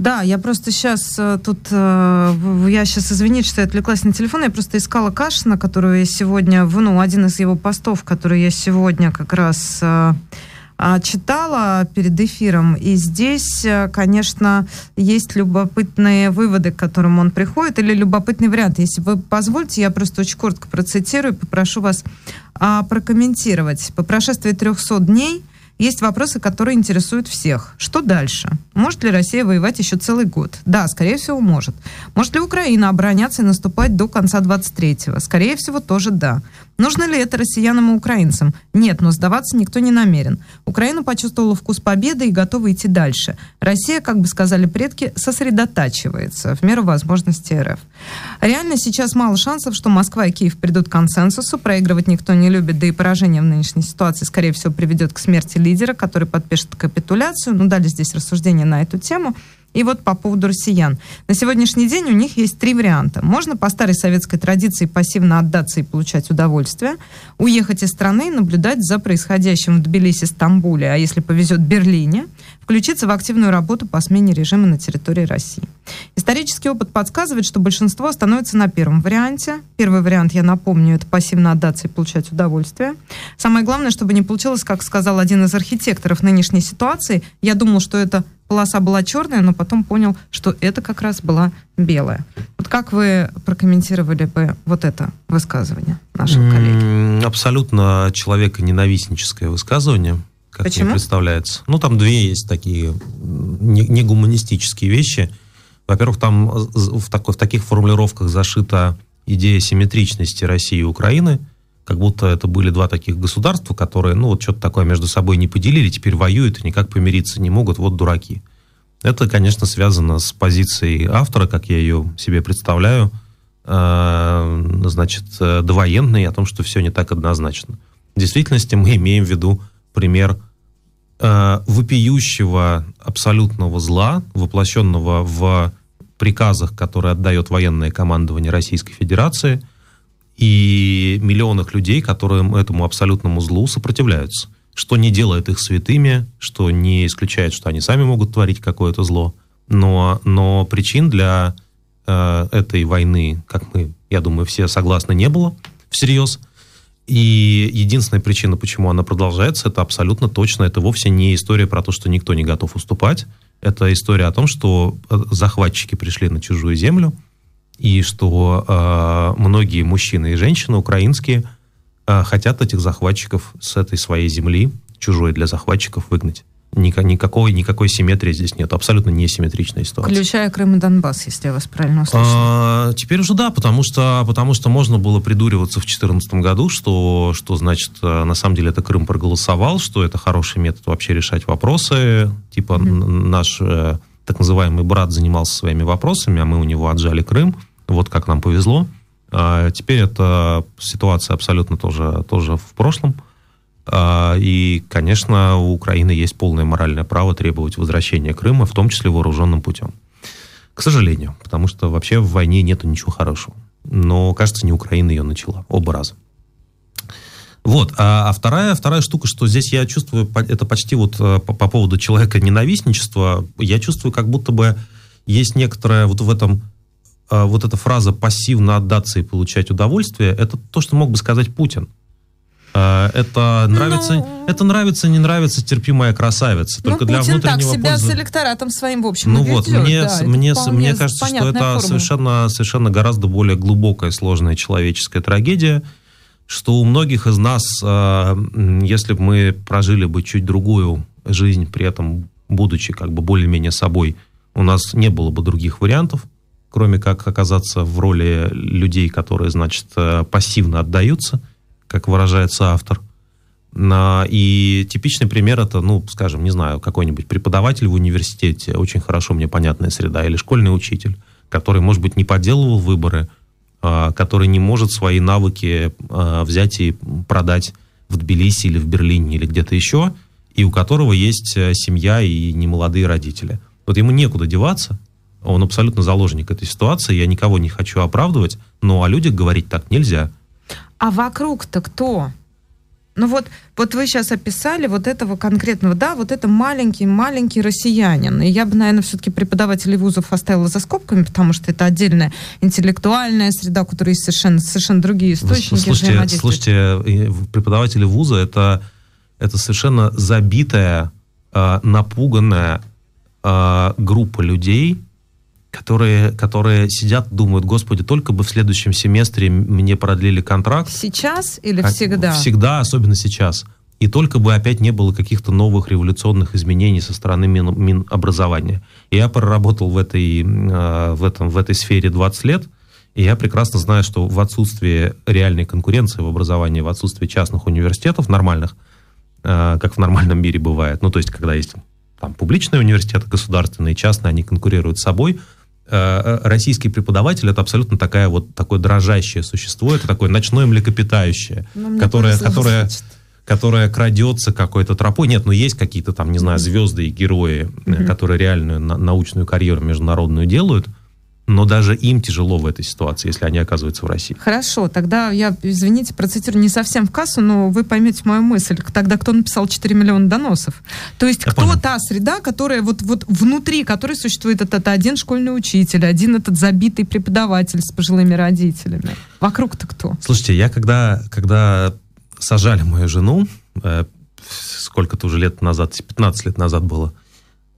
Да, я просто сейчас э, тут, э, я сейчас, извините, что я отвлеклась на телефон, я просто искала Кашина, которую я сегодня, ну, один из его постов, который я сегодня как раз э, а, читала перед эфиром, и здесь, конечно, есть любопытные выводы, к которым он приходит, или любопытный вариант. Если вы позволите, я просто очень коротко процитирую, попрошу вас а, прокомментировать. По прошествии 300 дней есть вопросы, которые интересуют всех. Что дальше? Может ли Россия воевать еще целый год? Да, скорее всего, может. Может ли Украина обороняться и наступать до конца 23-го? Скорее всего, тоже да. Нужно ли это россиянам и украинцам? Нет, но сдаваться никто не намерен. Украина почувствовала вкус победы и готова идти дальше. Россия, как бы сказали предки, сосредотачивается в меру возможностей РФ. Реально сейчас мало шансов, что Москва и Киев придут к консенсусу. Проигрывать никто не любит, да и поражение в нынешней ситуации, скорее всего, приведет к смерти лидера, который подпишет капитуляцию. Ну, дали здесь рассуждения на эту тему. И вот по поводу россиян. На сегодняшний день у них есть три варианта. Можно по старой советской традиции пассивно отдаться и получать удовольствие, уехать из страны и наблюдать за происходящим в Тбилиси, Стамбуле, а если повезет, Берлине, включиться в активную работу по смене режима на территории России. Исторический опыт подсказывает, что большинство остановится на первом варианте. Первый вариант, я напомню, это пассивно отдаться и получать удовольствие. Самое главное, чтобы не получилось, как сказал один из архитекторов нынешней ситуации, я думал, что это полоса была черная, но потом понял, что это как раз была белая. Вот как вы прокомментировали бы вот это высказывание нашего коллеги? Абсолютно человеконенавистническое высказывание, как Почему? мне представляется. Ну, там две есть такие негуманистические вещи. Во-первых, там в, такой, в таких формулировках зашита идея симметричности России и Украины – как будто это были два таких государства, которые, ну, вот что-то такое между собой не поделили, теперь воюют и никак помириться не могут, вот дураки. Это, конечно, связано с позицией автора, как я ее себе представляю, э, значит, довоенной, о том, что все не так однозначно. В действительности мы имеем в виду пример э, вопиющего абсолютного зла, воплощенного в приказах, которые отдает военное командование Российской Федерации – и миллионах людей, которые этому абсолютному злу сопротивляются. Что не делает их святыми, что не исключает, что они сами могут творить какое-то зло. Но, но причин для э, этой войны, как мы, я думаю, все согласны, не было всерьез. И единственная причина, почему она продолжается, это абсолютно точно. Это вовсе не история про то, что никто не готов уступать. Это история о том, что э, захватчики пришли на чужую землю, и что э, многие мужчины и женщины украинские э, хотят этих захватчиков с этой своей земли, чужой для захватчиков, выгнать. Никакой, никакой симметрии здесь нет. Абсолютно несимметричная ситуация. Включая Крым и Донбасс, если я вас правильно услышала. А, теперь уже да, потому что, потому что можно было придуриваться в 2014 году, что, что значит, э, на самом деле это Крым проголосовал, что это хороший метод вообще решать вопросы. Типа mm-hmm. наш э, так называемый брат занимался своими вопросами, а мы у него отжали Крым. Вот как нам повезло. А теперь эта ситуация абсолютно тоже, тоже в прошлом. А, и, конечно, у Украины есть полное моральное право требовать возвращения Крыма, в том числе вооруженным путем. К сожалению, потому что вообще в войне нету ничего хорошего. Но, кажется, не Украина ее начала. Оба раза. Вот. А, а вторая, вторая штука, что здесь я чувствую, это почти вот э, по, по поводу человека ненавистничества, я чувствую, как будто бы есть некоторое вот в этом вот эта фраза «пассивно отдаться и получать удовольствие» — это то, что мог бы сказать Путин. А, это нравится, ну, это нравится, не нравится, терпимая красавица. Только ну, для Путин внутреннего так себя пользы... с электоратом своим, в общем, Ну вот, мне, да, мне, мне кажется, что это совершенно, совершенно гораздо более глубокая, сложная человеческая трагедия, что у многих из нас, а, если бы мы прожили бы чуть другую жизнь, при этом будучи как бы более-менее собой, у нас не было бы других вариантов, кроме как оказаться в роли людей, которые, значит, э, пассивно отдаются, как выражается автор. И типичный пример это, ну, скажем, не знаю, какой-нибудь преподаватель в университете, очень хорошо мне понятная среда, или школьный учитель, который, может быть, не подделывал выборы, а, который не может свои навыки а, взять и продать в Тбилиси или в Берлине или где-то еще, и у которого есть э, семья и немолодые родители. Вот ему некуда деваться, он абсолютно заложник этой ситуации. Я никого не хочу оправдывать, но о людях говорить так нельзя. А вокруг-то кто? Ну вот, вот вы сейчас описали вот этого конкретного, да, вот это маленький-маленький россиянин. И я бы, наверное, все-таки преподавателей вузов оставила за скобками, потому что это отдельная интеллектуальная среда, у которой есть совершенно, совершенно другие источники слушайте, слушайте, преподаватели вуза это, это совершенно забитая, э, напуганная э, группа людей, которые, которые сидят, думают, господи, только бы в следующем семестре мне продлили контракт. Сейчас или всегда? Всегда, особенно сейчас. И только бы опять не было каких-то новых революционных изменений со стороны Мин, Минобразования. Я проработал в этой, э, в, этом, в этой сфере 20 лет, и я прекрасно знаю, что в отсутствии реальной конкуренции в образовании, в отсутствии частных университетов нормальных, э, как в нормальном мире бывает, ну, то есть, когда есть там публичные университеты, государственные, частные, они конкурируют с собой, российский преподаватель это абсолютно такая вот такое дрожащее существо, это такое ночное млекопитающее, ну, которое, которое, которое крадется какой-то тропой. Нет, ну есть какие-то там, не знаю, звезды и герои, mm-hmm. которые реальную научную карьеру международную делают но даже им тяжело в этой ситуации, если они оказываются в России. Хорошо, тогда я, извините, процитирую не совсем в кассу, но вы поймете мою мысль. Тогда кто написал 4 миллиона доносов? То есть я кто понял. та среда, которая вот, вот внутри которой существует этот один школьный учитель, один этот забитый преподаватель с пожилыми родителями? Вокруг-то кто? Слушайте, я когда, когда сажали мою жену, э, сколько-то уже лет назад, 15 лет назад было,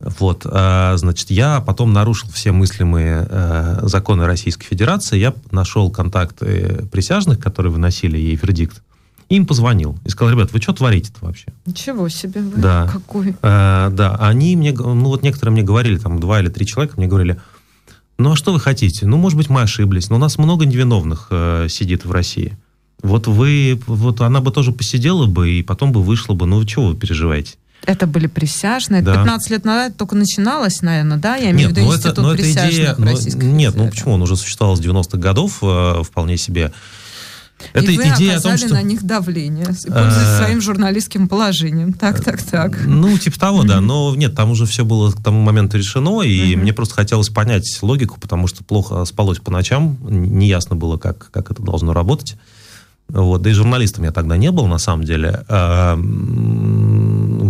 вот, а, значит, я потом нарушил все мыслимые э, законы Российской Федерации. Я нашел контакты присяжных, которые выносили ей вердикт. И им позвонил и сказал, ребят, вы что творите-то вообще? Ничего себе, вы да. какой. А, да, они мне, ну вот некоторые мне говорили, там два или три человека мне говорили, ну а что вы хотите? Ну, может быть, мы ошиблись, но у нас много невиновных э, сидит в России. Вот вы, вот она бы тоже посидела бы, и потом бы вышла бы, ну, чего вы переживаете? Это были присяжные. Да. 15 лет назад только начиналось, наверное, да? Я имею нет, в виду ну институт это, ну, присяжных идея, но, Нет, ну почему? Он уже существовал с 90-х годов э, вполне себе. Это и вы идея оказали о том, что... на них давление, пользуясь а... своим журналистским положением. Так, так, так. Ну, типа того, да. Но нет, там уже все было к тому моменту решено, и мне просто хотелось понять логику, потому что плохо спалось по ночам, неясно было, как, как это должно работать. Вот, да и журналистом я тогда не был, на самом деле.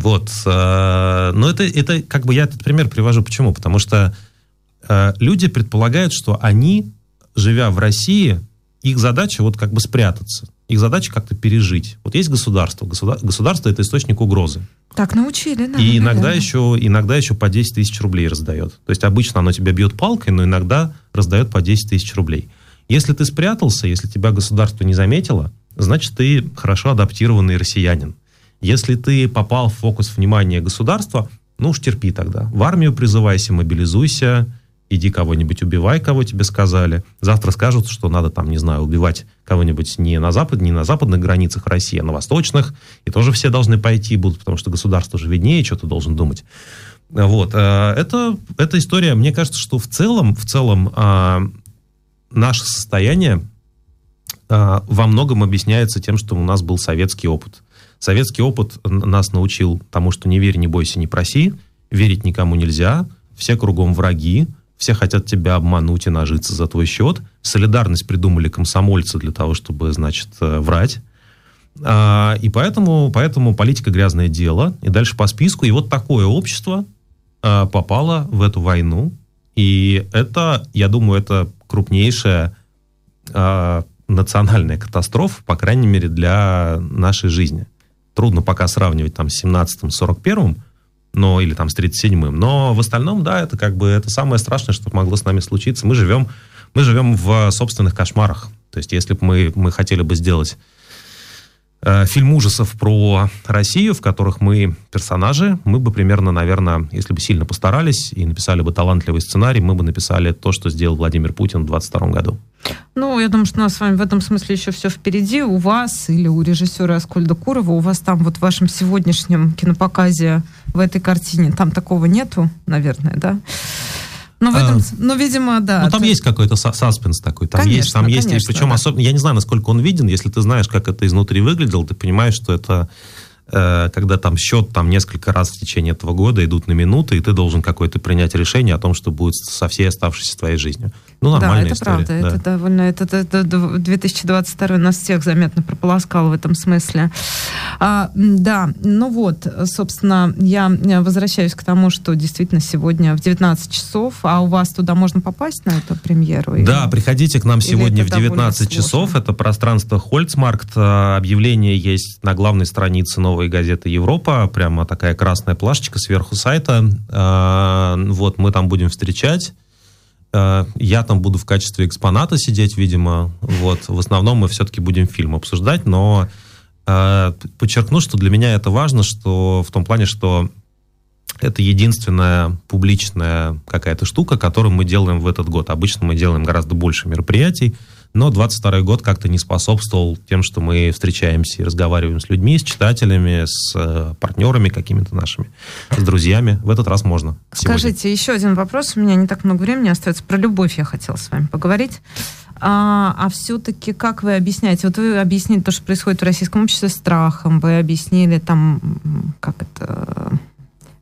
Вот. А, но это, это, как бы я этот пример привожу. Почему? Потому что а, люди предполагают, что они, живя в России, их задача вот как бы спрятаться. Их задача как-то пережить. Вот есть государство. Государство это источник угрозы. Так научили, да. И иногда, да. еще, иногда еще по 10 тысяч рублей раздает. То есть обычно оно тебя бьет палкой, но иногда раздает по 10 тысяч рублей. Если ты спрятался, если тебя государство не заметило, значит, ты хорошо адаптированный россиянин. Если ты попал в фокус внимания государства, ну уж терпи тогда. В армию призывайся, мобилизуйся, иди кого-нибудь убивай, кого тебе сказали. Завтра скажут, что надо там, не знаю, убивать кого-нибудь не на, запад, не на западных границах России, а на восточных. И тоже все должны пойти будут, потому что государство же виднее, что ты должен думать. Вот. Э, это, эта история, мне кажется, что в целом, в целом а, наше состояние а, во многом объясняется тем, что у нас был советский опыт. Советский опыт нас научил тому, что не верь, не бойся, не проси, верить никому нельзя, все кругом враги, все хотят тебя обмануть и нажиться за твой счет. Солидарность придумали комсомольцы для того, чтобы, значит, э, врать. А, и поэтому, поэтому политика грязное дело. И дальше по списку. И вот такое общество а, попало в эту войну. И это, я думаю, это крупнейшая э, национальная катастрофа, по крайней мере, для нашей жизни. Трудно пока сравнивать там с 17-м, 41-м, но, или там с 37-м. Но в остальном, да, это как бы это самое страшное, что могло с нами случиться. Мы живем, мы живем в собственных кошмарах. То есть, если бы мы, мы хотели бы сделать Э, фильм ужасов про Россию, в которых мы персонажи, мы бы примерно, наверное, если бы сильно постарались и написали бы талантливый сценарий, мы бы написали то, что сделал Владимир Путин в 22 году. Ну, я думаю, что у нас с вами в этом смысле еще все впереди. У вас или у режиссера Аскольда Курова, у вас там вот в вашем сегодняшнем кинопоказе в этой картине, там такого нету, наверное, да? Но, в этом, а, ну, видимо, да. Ну, там это... есть какой-то саспенс такой. Там конечно, есть, там конечно, есть, причем да. особенно, я не знаю, насколько он виден, если ты знаешь, как это изнутри выглядело, ты понимаешь, что это когда там счет там несколько раз в течение этого года идут на минуты, и ты должен какое-то принять решение о том, что будет со всей оставшейся твоей жизнью. Ну, нормальная да, это история. правда. Да. Это довольно... Это, это, это 2022 нас всех заметно прополоскал в этом смысле. А, да, ну вот, собственно, я возвращаюсь к тому, что действительно сегодня в 19 часов, а у вас туда можно попасть на эту премьеру? Да, или... приходите к нам сегодня в 19 часов. Это пространство Хольцмаркт. А, объявление есть на главной странице новой газеты «Европа». Прямо такая красная плашечка сверху сайта. А, вот, мы там будем встречать. А, я там буду в качестве экспоната сидеть, видимо. Вот. В основном мы все-таки будем фильм обсуждать, но подчеркну, что для меня это важно, что в том плане, что это единственная публичная какая-то штука, которую мы делаем в этот год. Обычно мы делаем гораздо больше мероприятий, но 22 год как-то не способствовал тем, что мы встречаемся и разговариваем с людьми, с читателями, с э, партнерами какими-то нашими, с друзьями. В этот раз можно. Скажите, сегодня. еще один вопрос. У меня не так много времени остается. Про любовь я хотела с вами поговорить. А, а все-таки как вы объясняете? Вот вы объяснили то, что происходит в российском обществе страхом, вы объяснили там, как это,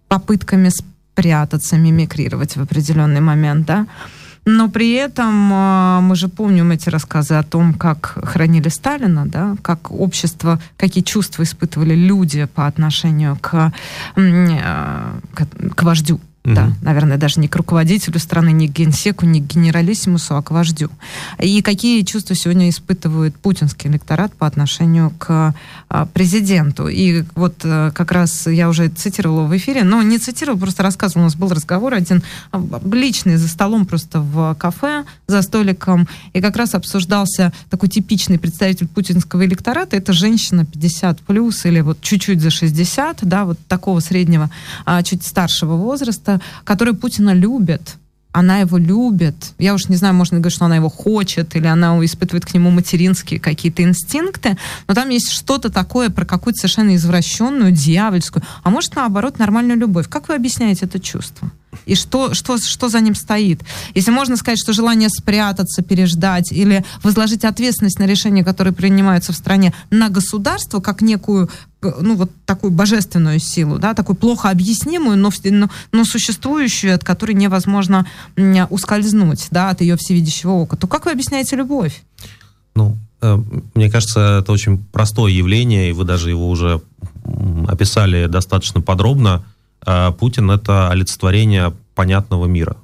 попытками спрятаться, мимикрировать в определенный момент, да? Но при этом а, мы же помним эти рассказы о том, как хранили Сталина, да, как общество, какие чувства испытывали люди по отношению к, а, к, к вождю. Угу. Да, наверное, даже не к руководителю страны, не к генсеку, не к генералиссимусу, а к вождю. И какие чувства сегодня испытывает путинский электорат по отношению к а, президенту. И вот а, как раз я уже цитировала в эфире, но не цитировала, просто рассказывала, у нас был разговор один а, личный за столом просто в кафе, за столиком, и как раз обсуждался такой типичный представитель путинского электората, это женщина 50 плюс или вот чуть-чуть за 60, да, вот такого среднего, а, чуть старшего возраста, артиста, который Путина любит, она его любит. Я уж не знаю, можно говорить, что она его хочет, или она испытывает к нему материнские какие-то инстинкты, но там есть что-то такое про какую-то совершенно извращенную, дьявольскую, а может, наоборот, нормальную любовь. Как вы объясняете это чувство? И что, что, что за ним стоит? Если можно сказать, что желание спрятаться, переждать или возложить ответственность на решения, которые принимаются в стране, на государство, как некую ну, вот такую божественную силу, да, такую плохо объяснимую, но, но, но существующую, от которой невозможно ускользнуть, да, от ее всевидящего ока, то как вы объясняете любовь? Ну, э, мне кажется, это очень простое явление, и вы даже его уже описали достаточно подробно. А, Путин — это олицетворение понятного мира.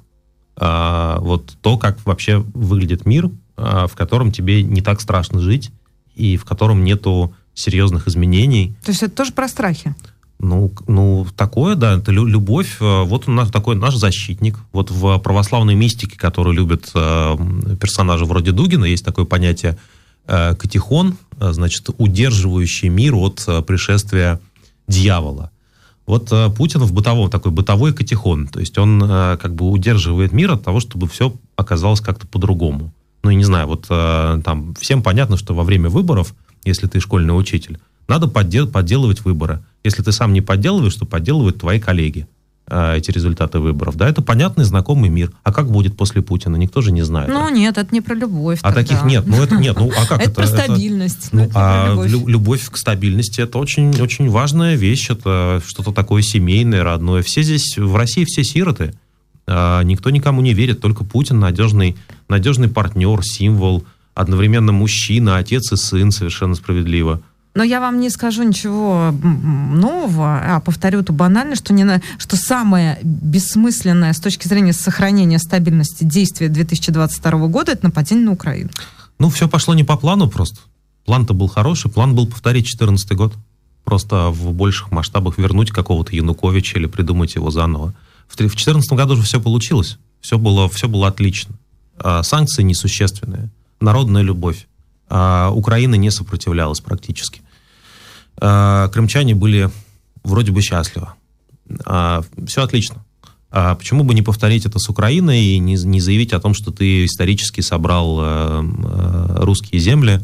А, вот то, как вообще выглядит мир, а, в котором тебе не так страшно жить, и в котором нету серьезных изменений. То есть это тоже про страхи? Ну, ну, такое, да, это любовь. Вот у нас такой наш защитник. Вот в православной мистике, которую любят персонажи вроде Дугина, есть такое понятие катихон, значит, удерживающий мир от пришествия дьявола. Вот э, Путин в бытовом, такой бытовой катехон. То есть он э, как бы удерживает мир от того, чтобы все оказалось как-то по-другому. Ну, и не знаю, вот э, там всем понятно, что во время выборов, если ты школьный учитель, надо поддел- подделывать выборы. Если ты сам не подделываешь, то подделывают твои коллеги. А, эти результаты выборов. Да, это понятный, знакомый мир. А как будет после Путина, никто же не знает. Ну, нет, это не про любовь. А тогда. таких нет. Ну, это нет. Ну, а как (laughs) это? Это про стабильность. Ну, а любовь. любовь к стабильности это очень, очень важная вещь. Это что-то такое семейное, родное. Все здесь, в России все сироты. А, никто никому не верит, только Путин надежный, надежный партнер, символ, одновременно мужчина, отец и сын, совершенно справедливо. Но я вам не скажу ничего нового, а повторю ту банально, что, не на, что самое бессмысленное с точки зрения сохранения стабильности действия 2022 года это нападение на Украину. Ну, все пошло не по плану просто. План-то был хороший, план был повторить 2014 год. Просто в больших масштабах вернуть какого-то Януковича или придумать его заново. В 2014 году уже все получилось. Все было, все было отлично. А санкции несущественные. Народная любовь. А Украина не сопротивлялась практически. А, крымчане были вроде бы счастливы. А, Все отлично. А почему бы не повторить это с Украиной и не, не заявить о том, что ты исторически собрал э, э, русские земли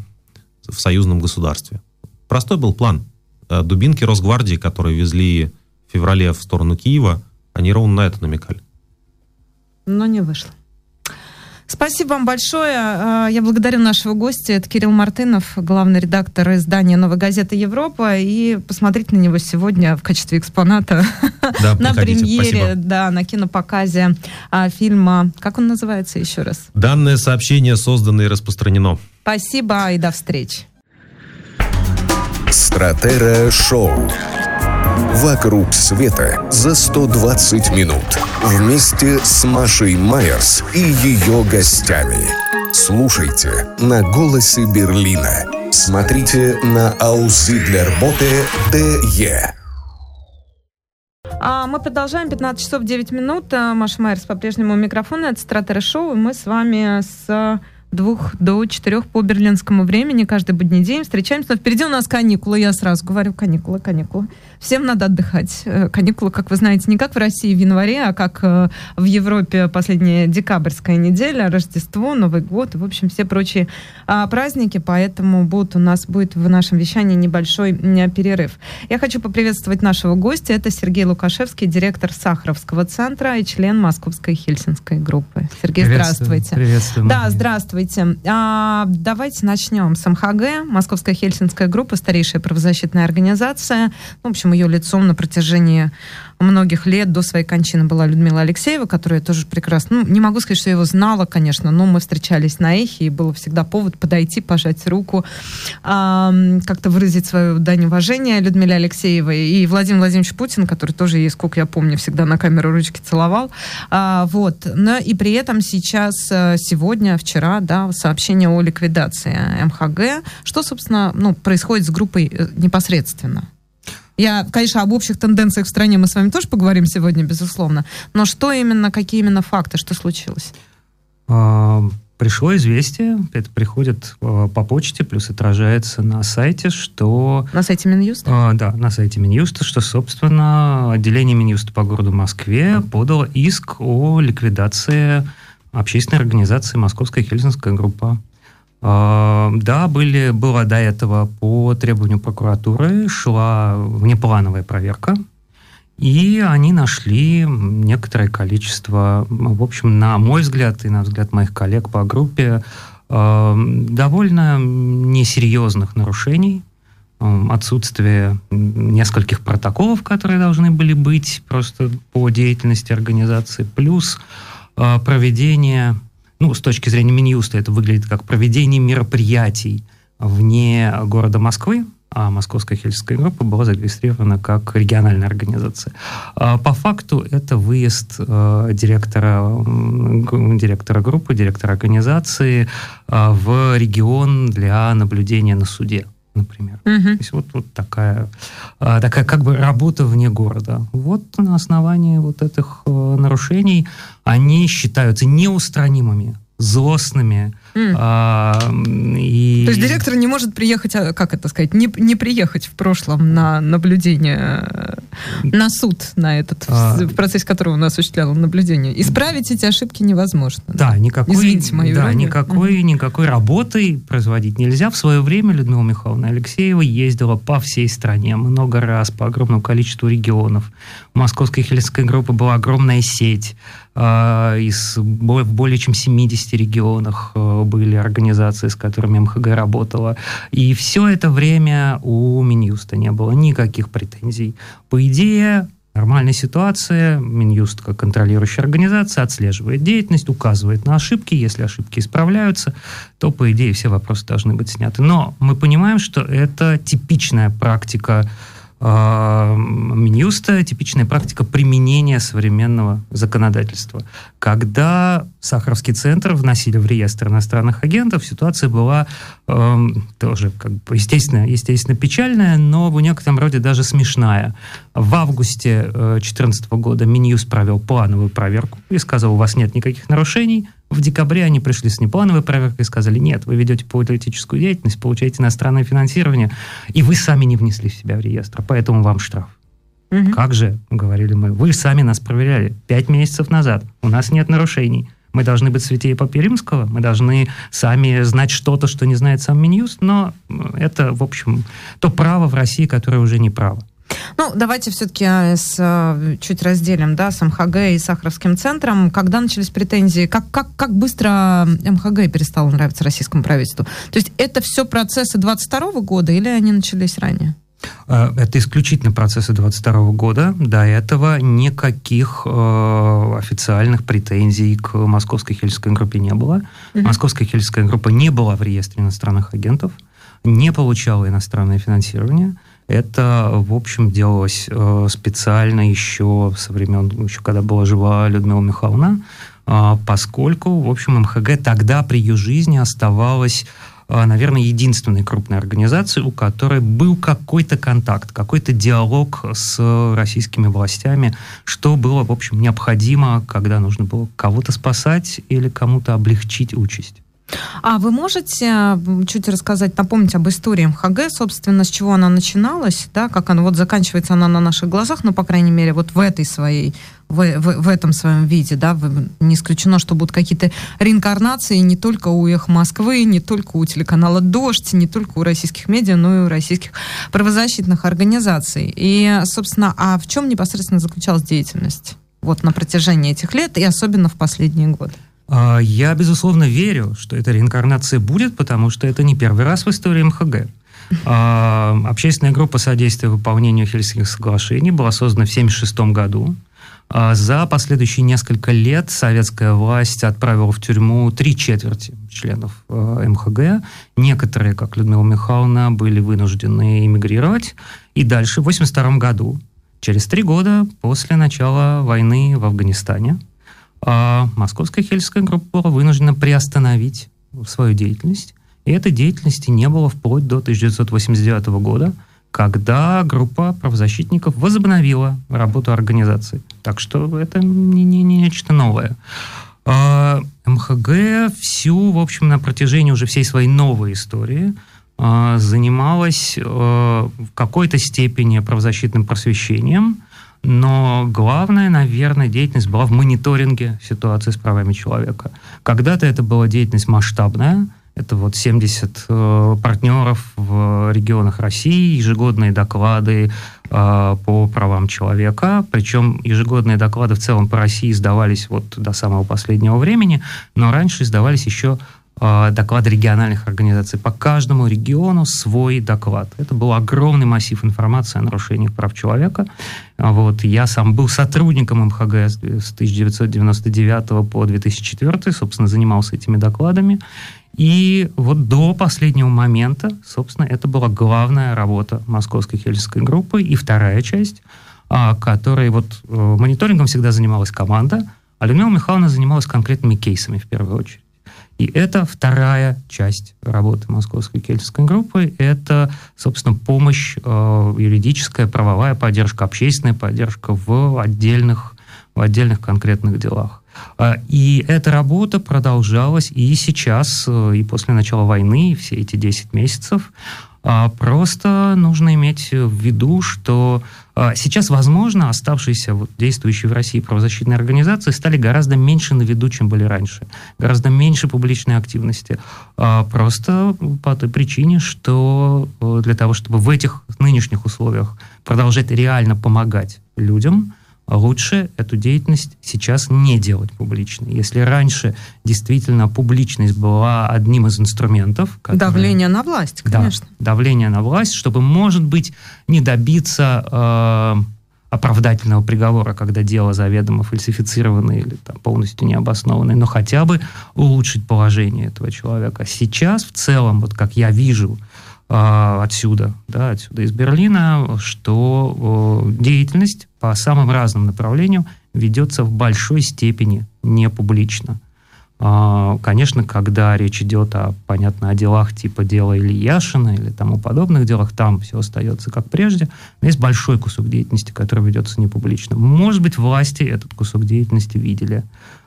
в союзном государстве? Простой был план. Э, дубинки Росгвардии, которые везли в феврале в сторону Киева, они ровно на это намекали. Но не вышло. Спасибо вам большое. А, я благодарю нашего гостя. Это Кирилл Мартынов, главный редактор издания «Новой газеты Европа». И посмотреть на него сегодня в качестве экспоната Да, (laughs) на премьере, Спасибо. да, на кинопоказе а, фильма. Как он называется еще раз? Данное сообщение создано и распространено. Спасибо и до встречи. Стратера Шоу. Вокруг света за 120 минут. Вместе с Машей Майерс и ее гостями. Слушайте на «Голосе Берлина». Смотрите на Аузидлерботе ДЕ. А мы продолжаем. 15 часов 9 минут. А, Маша Майерс по-прежнему у микрофона. Это Стратера Шоу. И мы с вами с двух до четырех по берлинскому времени каждый будний день встречаемся. Но впереди у нас каникулы. Я сразу говорю, каникулы, каникулы. Всем надо отдыхать. Э, Каникулы, как вы знаете, не как в России в январе, а как э, в Европе последняя декабрьская неделя, Рождество, Новый год и, в общем, все прочие а, праздники. Поэтому будут у нас будет в нашем вещании небольшой перерыв. Я хочу поприветствовать нашего гостя. Это Сергей Лукашевский, директор Сахаровского центра и член Московской Хельсинской группы. Сергей, здравствуйте. Приветствую. Да, здравствуйте. А, давайте начнем с МХГ. Московская Хельсинская группа, старейшая правозащитная организация. Ну, В общем, ее лицом на протяжении многих лет до своей кончины была Людмила Алексеева, которую я тоже прекрасно... Ну, не могу сказать, что я его знала, конечно, но мы встречались на эхе, и было всегда повод подойти, пожать руку, а, как-то выразить свое дань уважения Людмиле Алексеевой. И Владимир Владимирович Путин, который тоже ей, сколько я помню, всегда на камеру ручки целовал. А, вот. Но и при этом сейчас, э, сегодня, вчера, да, сообщение о ликвидации МХГ. Что, собственно, ну, происходит с группой э, непосредственно? Я, конечно, об общих тенденциях в стране мы с вами тоже поговорим сегодня, безусловно. Но что именно, какие именно факты, что случилось? А, Пришло известие, это приходит а, по почте, плюс отражается на сайте, что... На сайте Минюста? а, Да, на сайте Минюста, что, собственно, отделение Минюста по городу Москве подало иск о ликвидации общественной организации Московская Хельсинская группа. А, Да, были, была до этого по требованию прокуратуры, шла внеплановая проверка, и они нашли некоторое количество, в общем, на мой взгляд и на взгляд моих коллег по группе, э, довольно несерьезных нарушений, э, отсутствие нескольких протоколов, которые должны были быть просто по деятельности организации, плюс проведение, ну, с точки зрения Минюста это выглядит как проведение мероприятий вне города Москвы, а Московская хельсинская группа была зарегистрирована как региональная организация. А По факту это выезд э, директора, директора группы, директора организации э, в регион для наблюдения на суде, например. Мгм. То есть вот, вот такая, а, такая как бы работа вне города. Вот на основании вот этих э, нарушений они считаются неустранимыми, злостными. М. а, и... То есть директор не может приехать, а, как это сказать, не, не приехать в прошлом на наблюдение, э, на суд на этот, А. в процессе которого он осуществлял наблюдение. Исправить эти ошибки невозможно. Да, никакой, Извините мою да, иронию. никакой, никакой работы производить нельзя. В свое время Людмила Михайловна Алексеева ездила по всей стране много раз, по огромному количеству регионов. У Московской хельсинской группы была огромная сеть. А, из, более чем 70 регионах э, были организации, с которыми МХГ работала. И все это время у Минюста не было никаких претензий. По идее, Нормальная ситуация, Минюст как контролирующая организация отслеживает деятельность, указывает на ошибки. Если ошибки исправляются, то, по идее, все вопросы должны быть сняты. Но мы понимаем, что это типичная практика Минюста, типичная практика применения современного законодательства. Когда Сахаровский центр вносили в реестр иностранных агентов, ситуация была эм, тоже, как бы, естественно, естественно, печальная, но в некотором роде даже смешная. В августе 2014 года Минюст провел плановую проверку и сказал, у вас нет никаких нарушений. В декабре они пришли с неплановой проверкой и сказали, нет, вы ведете политическую деятельность, получаете иностранное финансирование, и вы сами не внесли в себя в реестр, поэтому вам штраф. Мгм. Как же, говорили мы, вы сами нас проверяли пять месяцев назад, у нас нет нарушений. Мы должны быть святее Папы Римского, мы должны сами знать что-то, что не знает сам Минюст, но это, в общем, то право в России, которое уже не право. Ну, давайте все-таки а, с, а, чуть разделим, да, с МХГ и Сахаровским центром. Когда начались претензии, как, как, как быстро МХГ перестало нравиться российскому правительству? То есть это все процессы 22 года или они начались ранее? Э, это исключительно процессы 22 года. До этого никаких э, официальных претензий к Московской хельской группе не было. Mm-hmm. Московская хельская группа не была в реестре иностранных агентов, не получала иностранное финансирование. Это, в общем, делалось э, специально еще со времен, еще когда была жива Людмила Михайловна, э, поскольку, в общем, МХГ тогда при ее жизни оставалась а, наверное, единственной крупной организацией, у которой был какой-то контакт, какой-то диалог с российскими властями, что было, в общем, необходимо, когда нужно было кого-то спасать или кому-то облегчить участь. А вы можете чуть рассказать, напомнить об истории МХГ, собственно, с чего она начиналась, да, как она вот заканчивается она на наших глазах, ну, по крайней мере, вот в этой своей в, в, в этом своем виде, да, не исключено, что будут какие-то реинкарнации не только у «Эх Москвы», не только у телеканала «Дождь», не только у российских медиа, но и у российских правозащитных организаций. И, собственно, а в чем непосредственно заключалась деятельность вот на протяжении этих лет и особенно в последние годы? А, я, безусловно, верю, что эта реинкарнация будет, потому что это не первый раз в истории МХГ. А, общественная группа содействия выполнению Хельсинских соглашений была создана в 1976 году. А, за последующие несколько лет советская власть отправила в тюрьму три четверти членов МХГ. Некоторые, как Людмила Михайловна, были вынуждены эмигрировать. И дальше, в 1982 году, через три года после начала войны в Афганистане, а Московская хельская группа вынуждена приостановить свою деятельность. И этой деятельности не было вплоть до 1989 года, когда группа правозащитников возобновила работу организации. Так что это не, не, не нечто новое. А, МХГ всю, в общем, на протяжении уже всей своей новой истории а, занималась а, в какой-то степени правозащитным просвещением – но главная, наверное, деятельность была в мониторинге ситуации с правами человека. Когда-то это была деятельность масштабная, это вот 70 э, партнеров в регионах России, ежегодные доклады э, по правам человека. Причем ежегодные доклады в целом по России издавались вот до самого последнего времени, но раньше издавались еще доклады региональных организаций. По каждому региону свой доклад. Это был огромный массив информации о нарушениях прав человека. А вот. Я сам был сотрудником МХГ с 1999 по 2004, собственно, занимался этими докладами. И вот до последнего момента, собственно, это была главная работа Московской хельсинской группы. И вторая часть, а, которой вот э, мониторингом всегда занималась команда, а Людмила Михайловна занималась конкретными кейсами в первую очередь. И это вторая часть работы Московской кельтской группы. Это, собственно, помощь, э, юридическая, правовая поддержка, общественная поддержка в отдельных, в отдельных конкретных делах. Э, и эта работа продолжалась и сейчас, э, и после начала войны, и все эти 10 месяцев. А просто нужно иметь в виду, что сейчас, возможно, оставшиеся вот, действующие в России правозащитные организации стали гораздо меньше на виду, чем были раньше. Гораздо меньше публичной активности. А, просто по той причине, что э, для того, чтобы в этих нынешних условиях продолжать реально помогать людям, лучше эту деятельность сейчас не делать публичной. Если раньше действительно публичность была одним из инструментов... Которые... Давление на власть, конечно. Да, давление на власть, чтобы, может быть, не добиться э, оправдательного приговора, когда дело заведомо фальсифицированное или там, полностью необоснованное, но хотя бы улучшить положение этого человека. Сейчас в целом, вот как я вижу, а, отсюда, да, отсюда из Берлина, что деятельность по самым разным направлениям ведется в большой степени не публично. А, конечно, когда речь идет о, понятно, о делах типа дела Ильяшина или тому подобных делах, там все остается как прежде. Но есть большой кусок деятельности, который ведется не публично. Может быть, власти этот кусок деятельности видели,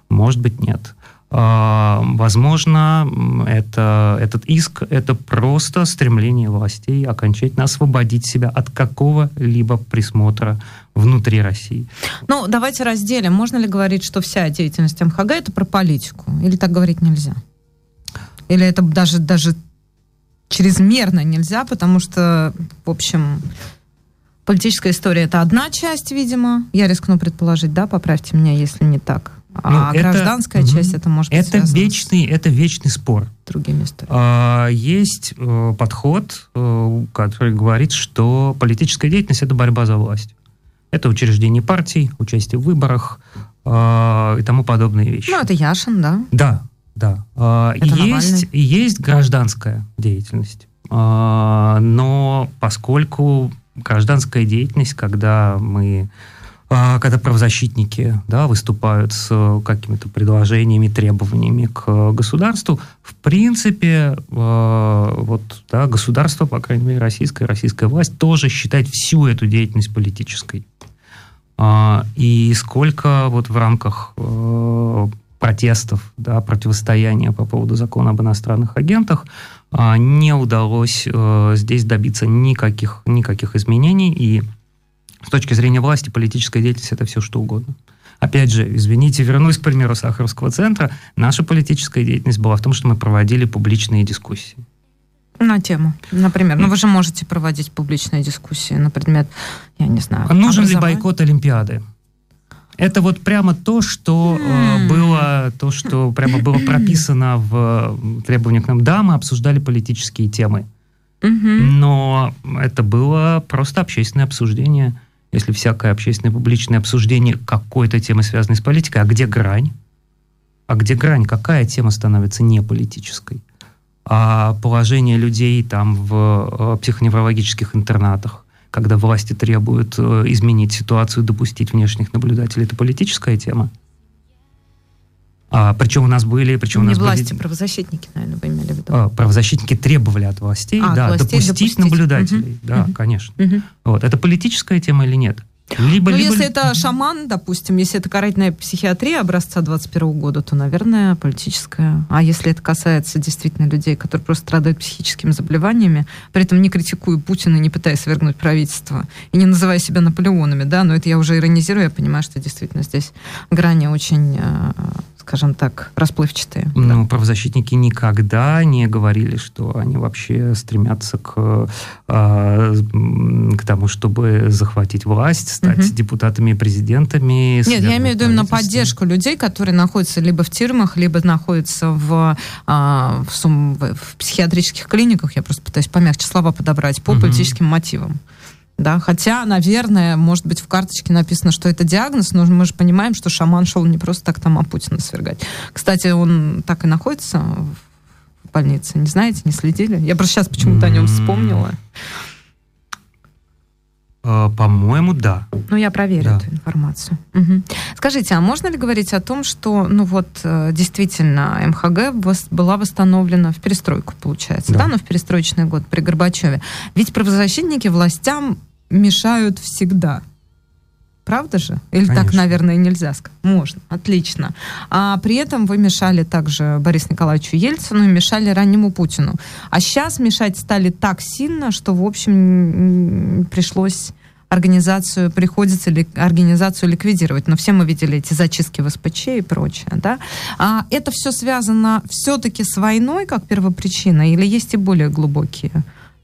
может быть, нет. А, возможно, это, этот иск – это просто стремление властей окончательно освободить себя от какого-либо присмотра внутри России. Ну, давайте разделим. Можно ли говорить, что вся деятельность МХГ – это про политику? Или так говорить нельзя? Или это даже, даже чрезмерно нельзя, потому что, в общем, Политическая история это одна часть, видимо. Я рискну предположить, да, поправьте меня, если не так. А Ну, это- гражданская мгм. часть это может быть Это связано вечный, это вечный спор. другими историями. А, Есть э, подход, э, который говорит, что политическая деятельность это борьба за власть. Это учреждение партий, участие в выборах э, и тому подобные вещи. Ну, это Яшин, да. Да, да. А, Это есть, Навальный. есть гражданская деятельность. А, Но поскольку гражданская деятельность, когда мы а, когда правозащитники да, выступают с э, какими-то предложениями, требованиями к э, государству, в принципе, э, вот, да, государство, по крайней мере, российская, российская власть тоже считает всю эту деятельность политической. А, И сколько вот в рамках протестов, да, противостояния по поводу закона об иностранных агентах а, не удалось здесь добиться никаких, никаких изменений. И с точки зрения власти политическая деятельность это все что угодно. Опять же, извините, вернусь к примеру Сахаровского центра. Наша политическая деятельность была в том, что мы проводили публичные дискуссии. На тему, например. Ну, вы же можете проводить публичные дискуссии на предмет, я не знаю, А Нужен ли бойкот Олимпиады? Это вот прямо то, что э, было, то, что прямо было прописано в требованиях к нам. Да, мы обсуждали политические темы, но это было просто общественное обсуждение. Если всякое общественное публичное обсуждение какой-то темы, связанной с политикой, а где грань? А где грань? Какая тема становится не политической? А положение людей там в э, психоневрологических интернатах, когда власти требуют э, изменить ситуацию, допустить внешних наблюдателей, это политическая тема? А, причем у нас были... Причем у Не нас были- власти, правозащитники, наверное, вы имели в виду. а, правозащитники требовали от властей, А, от да, властей допустить, допустить. наблюдателей. Мгм. Да, Мгм. конечно. Мгм. Вот. Это политическая тема или нет? Либо, Ну, либо- если это шаман, допустим, если это карательная психиатрия образца 21 года, то, наверное, политическая. А если это касается действительно людей, которые просто страдают психическими заболеваниями, при этом не критикуя Путина, не пытаясь свергнуть правительство и не называя себя Наполеонами, да, но это я уже иронизирую, я понимаю, что действительно здесь грани очень, э, скажем так, расплывчатые. да. Ну, правозащитники никогда не говорили, что они вообще стремятся к, а, м, к тому, чтобы захватить власть, стать Мгм. депутатами и президентами. Нет, я имею в виду именно поддержку людей, которые находятся либо в тюрьмах, либо находятся в, а, в, сум- в- психиатрических клиниках. Я просто пытаюсь помягче слова подобрать по Мгм. политическим мотивам. Да, хотя, наверное, может быть, в карточке написано, что это диагноз, но мы же понимаем, что шаман шел не просто так там, а Путина свергать. Кстати, он так и находится в больнице. Не знаете, не следили? Я просто сейчас почему-то о нем вспомнила. А, По-моему, да. Ну, я проверю Да. эту информацию. Мгм. Скажите, а можно ли говорить о том, что, ну вот, э, действительно, МХГ была восстановлена в перестройку, получается, да, Да. но в перестроечный год при Горбачеве? Ведь правозащитники властям мешают всегда. Правда же? Или так, Конечно. наверное, нельзя сказать? Можно, отлично. А при этом вы мешали также Борису Николаевичу Ельцину и мешали раннему Путину. А сейчас мешать стали так сильно, что, в общем, пришлось организацию, приходится ли, организацию ликвидировать. Но все мы видели эти зачистки в СПЧ и прочее. Да? А это все связано все-таки с войной как первопричина или есть и более глубокие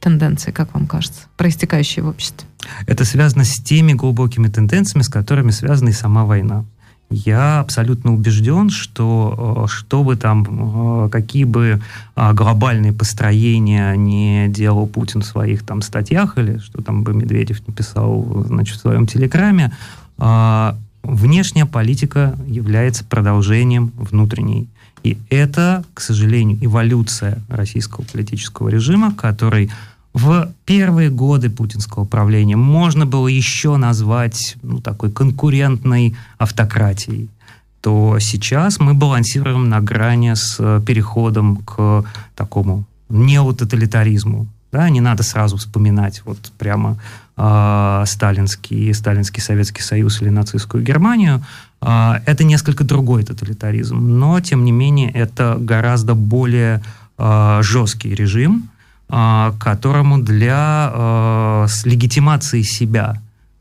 тенденции, как вам кажется, проистекающие в обществе? Это связано с теми глубокими тенденциями, с которыми связана и сама война. Я абсолютно убежден, что э, что бы там, э, какие бы а, глобальные построения не делал Путин в своих там статьях, или что там бы Медведев не писал значит, в своем телеграме, а, внешняя политика является продолжением внутренней. И это, к сожалению, эволюция российского политического режима, который в первые годы путинского правления можно было еще назвать ну, такой конкурентной автократией, то сейчас мы балансируем на грани с э, переходом к такому неототалитаризму. Да, не надо сразу вспоминать вот прямо э, сталинский, сталинский Советский Союз или нацистскую Германию. Э, это несколько другой тоталитаризм, но тем не менее это гораздо более э, жесткий режим, которому для э, легитимации себя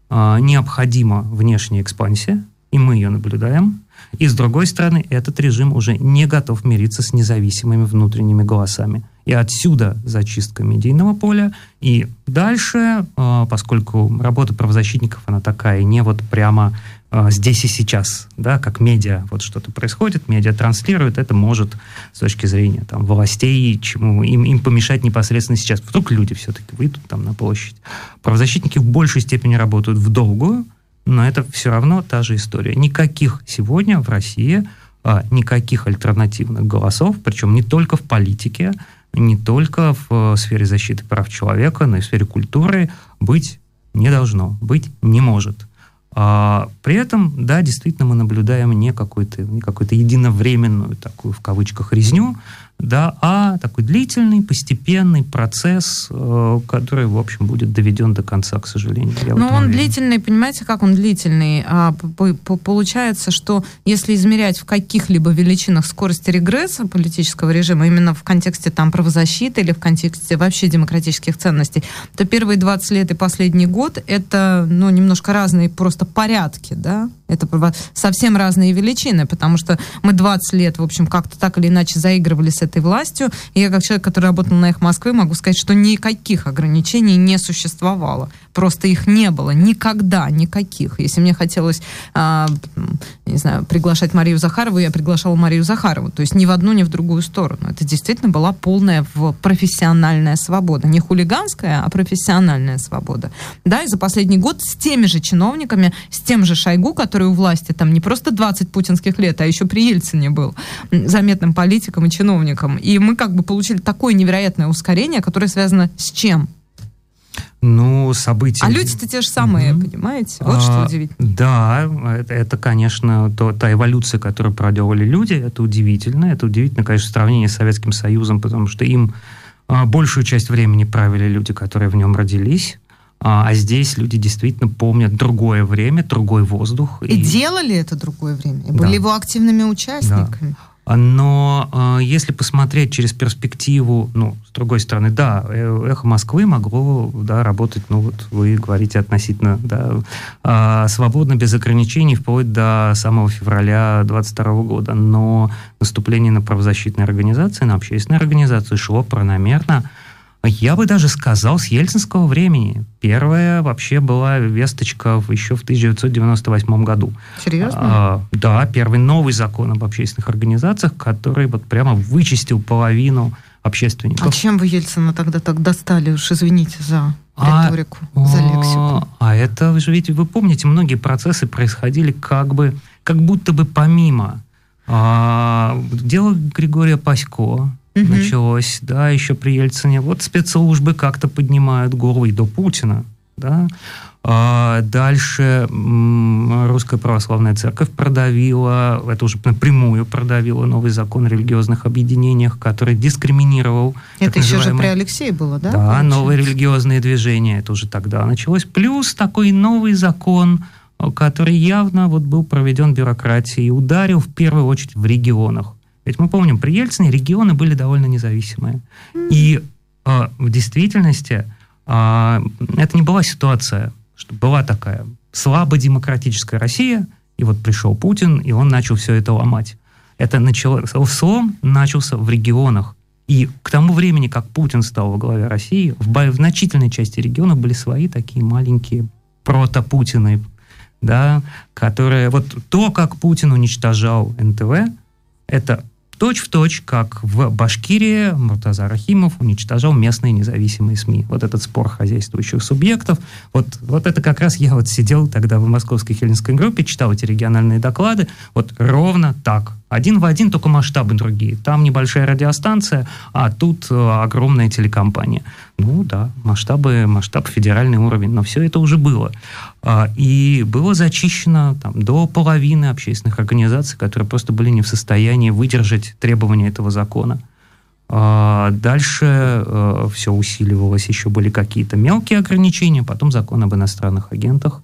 э, необходима внешняя экспансия, и мы ее наблюдаем. И с другой стороны, этот режим уже не готов мириться с независимыми внутренними голосами. И отсюда зачистка медийного поля. И дальше, э, поскольку работа правозащитников, она такая, не вот прямо э, здесь и сейчас, да, как медиа, вот что-то происходит, медиа транслирует, это может с точки зрения там, властей, чему им, им помешать непосредственно сейчас. Вдруг люди все-таки выйдут там на площадь. Правозащитники в большей степени работают в долгую, но это все равно та же история. Никаких сегодня в России а, никаких альтернативных голосов, причем не только в политике, не только в э, сфере защиты прав человека, но и в сфере культуры быть не должно, быть не может. А, при этом, да, действительно, мы наблюдаем не какую-то не какую-то единовременную такую в кавычках резню, да, а такой длительный, постепенный процесс, э, который, в общем, будет доведен до конца, к сожалению. Но ну, он уверен. длительный, понимаете, как он длительный? А, получается, что если измерять в каких-либо величинах скорость регресса политического режима, именно в контексте там правозащиты или в контексте вообще демократических ценностей, то первые 20 лет и последний год это, ну, немножко разные просто порядки, да? Это совсем разные величины, потому что мы 20 лет, в общем, как-то так или иначе заигрывали с этой властью. И я, как человек, который работал на их Москвы, могу сказать, что никаких ограничений не существовало. Просто их не было никогда, никаких. Если мне хотелось, э, не знаю, приглашать Марию Захарову, я приглашала Марию Захарову. То есть ни в одну, ни в другую сторону. Это действительно была полная профессиональная свобода. Не хулиганская, а профессиональная свобода. Да, и за последний год с теми же чиновниками, с тем же Шойгу, который у власти там не просто 20 путинских лет, а еще при Ельцине был заметным политиком и чиновником. И мы как бы получили такое невероятное ускорение, которое связано с чем? Ну, события... А люди-то те же самые, mm-hmm. понимаете? Вот а, что удивительно. Да, это, это конечно, то, та эволюция, которую проделали люди, это удивительно. Это удивительно, конечно, в сравнении с Советским Союзом, потому что им а, большую часть времени правили люди, которые в нем родились. А, а здесь люди действительно помнят другое время, другой воздух. И, и делали это другое время, и да. были его активными участниками. Да. Но э, если посмотреть через перспективу, ну, с другой стороны, да, э, эхо Москвы могло да, работать, ну, вот вы говорите относительно да, э, свободно, без ограничений, вплоть до самого февраля 22 года. Но наступление на правозащитные организации, на общественные организации шло прономерно. Я бы даже сказал, с ельцинского времени. Первая вообще была весточка еще в 1998 году. Серьезно? А, да, первый новый закон об общественных организациях, который вот прямо вычистил половину общественников. А чем вы Ельцина тогда так достали, уж извините за риторику, а, за лексику? А это, вы же видите, вы помните, многие процессы происходили как бы, как будто бы помимо. А, дело Григория Пасько, угу. началось, да, еще при Ельцине. Вот спецслужбы как-то поднимают голову и до Путина, да. А дальше Русская Православная Церковь продавила, это уже напрямую продавила новый закон о религиозных объединениях, который дискриминировал... Это еще же при Алексее было, да? Да, получается? новые религиозные движения, это уже тогда началось. Плюс такой новый закон, который явно вот был проведен бюрократией ударил в первую очередь в регионах. Ведь мы помним, при Ельцине регионы были довольно независимые. И э, в действительности э, это не была ситуация, что была такая слабо демократическая Россия, и вот пришел Путин, и он начал все это ломать. Это начало, слом начался в регионах. И к тому времени, как Путин стал во главе России, в, в значительной части регионов были свои такие маленькие протопутины, да, которые... Вот то, как Путин уничтожал НТВ, это точь в точь, как в Башкирии Муртаза Рахимов уничтожал местные независимые СМИ. Вот этот спор хозяйствующих субъектов. Вот, вот это как раз я вот сидел тогда в московской хельсинской группе, читал эти региональные доклады. Вот ровно так. Один в один, только масштабы другие. Там небольшая радиостанция, а тут э, огромная телекомпания. Ну да, масштабы, масштаб федеральный уровень, но все это уже было. А, и было зачищено там, до половины общественных организаций, которые просто были не в состоянии выдержать требования этого закона. А, дальше э, все усиливалось, еще были какие-то мелкие ограничения, потом закон об иностранных агентах,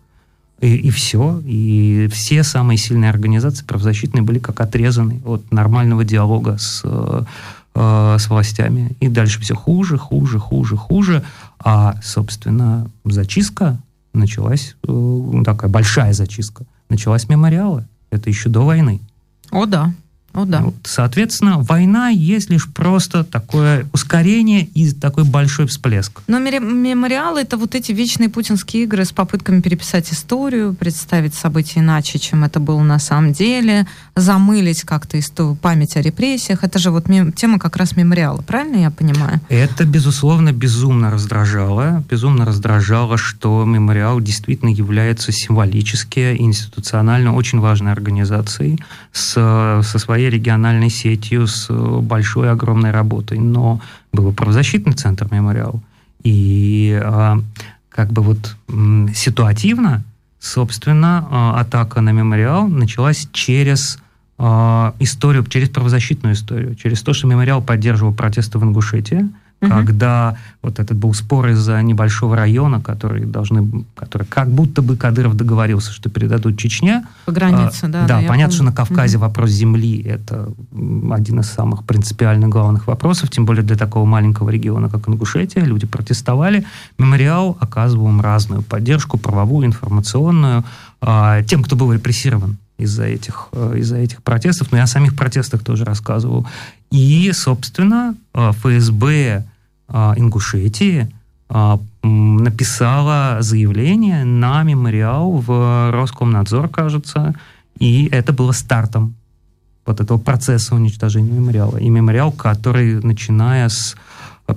и, и все. И все самые сильные организации правозащитные были как отрезаны от нормального диалога с э, Э, с властями. И дальше все хуже, хуже, хуже, хуже. А, собственно, зачистка началась, э, такая большая зачистка, началась с мемориала. Это еще до войны. О, да. О, да. Вот, соответственно, война есть лишь просто такое ускорение и такой большой всплеск. Но мемориалы это вот эти вечные путинские игры с попытками переписать историю, представить события иначе, чем это было на самом деле, замылить как-то память о репрессиях. Это же вот тема как раз мемориала, правильно я понимаю? Это, безусловно, безумно раздражало. Безумно раздражало, что мемориал действительно является символически институционально очень важной организацией с, со своей региональной сетью, с большой, огромной работой. Но был правозащитный центр мемориал. И а, как бы вот ситуативно, собственно, а, атака на мемориал началась через историю, через правозащитную историю, через то, что мемориал поддерживал протесты в Ингушетии, Мгм. когда вот этот был спор из-за небольшого района, который должны, который как будто бы Кадыров договорился, что передадут Чечне. По границе, А, да. Да, я понятно, что на Кавказе Мгм. вопрос земли это один из самых принципиальных главных вопросов, тем более для такого маленького региона, как Ингушетия. Люди протестовали. Мемориал оказывал им разную поддержку, правовую, информационную, а, тем, кто был репрессирован из-за этих, э, из-за этих протестов. Но я о самих протестах тоже рассказывал. И, собственно, э, ФСБ э, Ингушетии написала заявление на мемориал в Роскомнадзор, кажется, и это было стартом вот этого процесса уничтожения мемориала. И мемориал, который, начиная с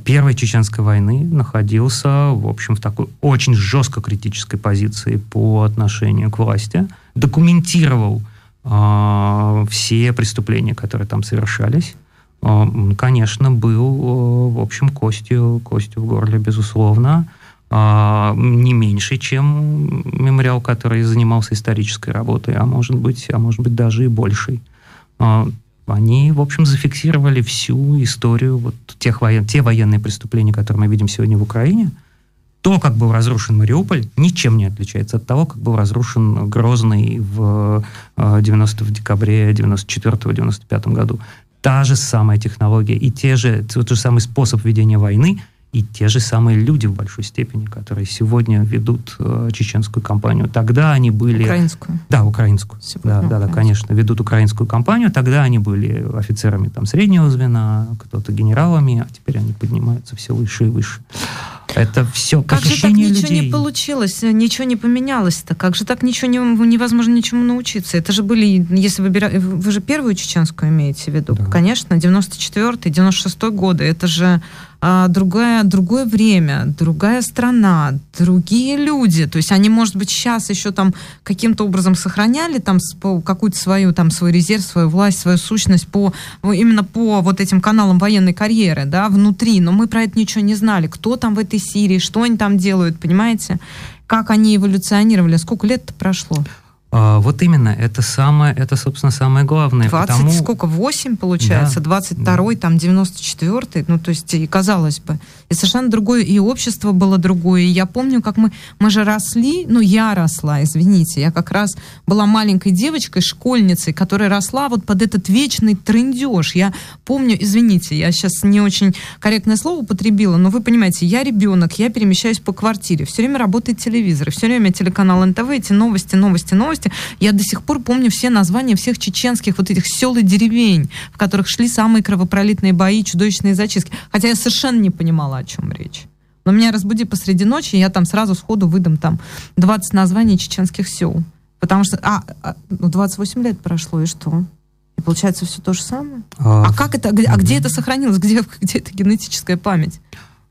Первой Чеченской войны, находился, в общем, в такой очень жестко критической позиции по отношению к власти, документировал э, все преступления, которые там совершались. Э, м, конечно, был, э, в общем, костью, костью в горле, безусловно, а, не меньше, чем мемориал, который занимался исторической работой, а может быть, а может быть даже и большей. А, Они, в общем, зафиксировали всю историю вот тех воен... те военные преступления, которые мы видим сегодня в Украине. То, как был разрушен Мариуполь, ничем не отличается от того, как был разрушен Грозный в э, 90 в декабре 94-95 году. Та же самая технология и те же, тот же самый способ ведения войны, и те же самые люди в большой степени, которые сегодня ведут э, чеченскую кампанию. Тогда они были... Украинскую. Да, украинскую. Сегодня Да, да, да, украинскую. конечно, ведут украинскую кампанию. Тогда они были офицерами там среднего звена, кто-то генералами, а теперь они поднимаются все выше и выше. Это все Как же так ничего людей. не получилось, ничего не поменялось-то? Как же так ничего не, невозможно ничему научиться? Это же были, если выбирать, вы же первую чеченскую имеете в виду? Да. Конечно, 94-й, 96-й годы. Это же а, другое, другое время, другая страна, другие люди. То есть они, может быть, сейчас еще там каким-то образом сохраняли там какую-то свою, там, свой резерв, свою власть, свою сущность по, именно по вот этим каналам военной карьеры, да, внутри. Но мы про это ничего не знали. Кто там в этой Сирии, что они там делают, понимаете? Как они эволюционировали, сколько лет прошло? А, вот именно, это самое, это, собственно, самое главное. 20, потому- сколько, 8 получается, Да. 22 там 94 ну, то есть, и казалось бы. И совершенно другое, и общество было другое. И я помню, как мы, мы же росли, ну, я росла, извините, я как раз была маленькой девочкой, школьницей, которая росла вот под этот вечный трендеж. Я помню, извините, я сейчас не очень корректное слово употребила, но вы понимаете, я ребенок, я перемещаюсь по квартире, все время работает телевизор, все время телеканал НТВ, эти новости, новости, новости. Я до сих пор помню все названия всех чеченских вот этих сел и деревень, в которых шли самые кровопролитные бои, чудовищные зачистки. Хотя я совершенно не понимала, о чем речь. Но меня разбуди посреди ночи, я там сразу сходу выдам там 20 названий чеченских сел. Потому что, а, а, ну 28 лет прошло, и что? И получается все то же самое? А, А как это, а где это сохранилось? Где, где эта генетическая память?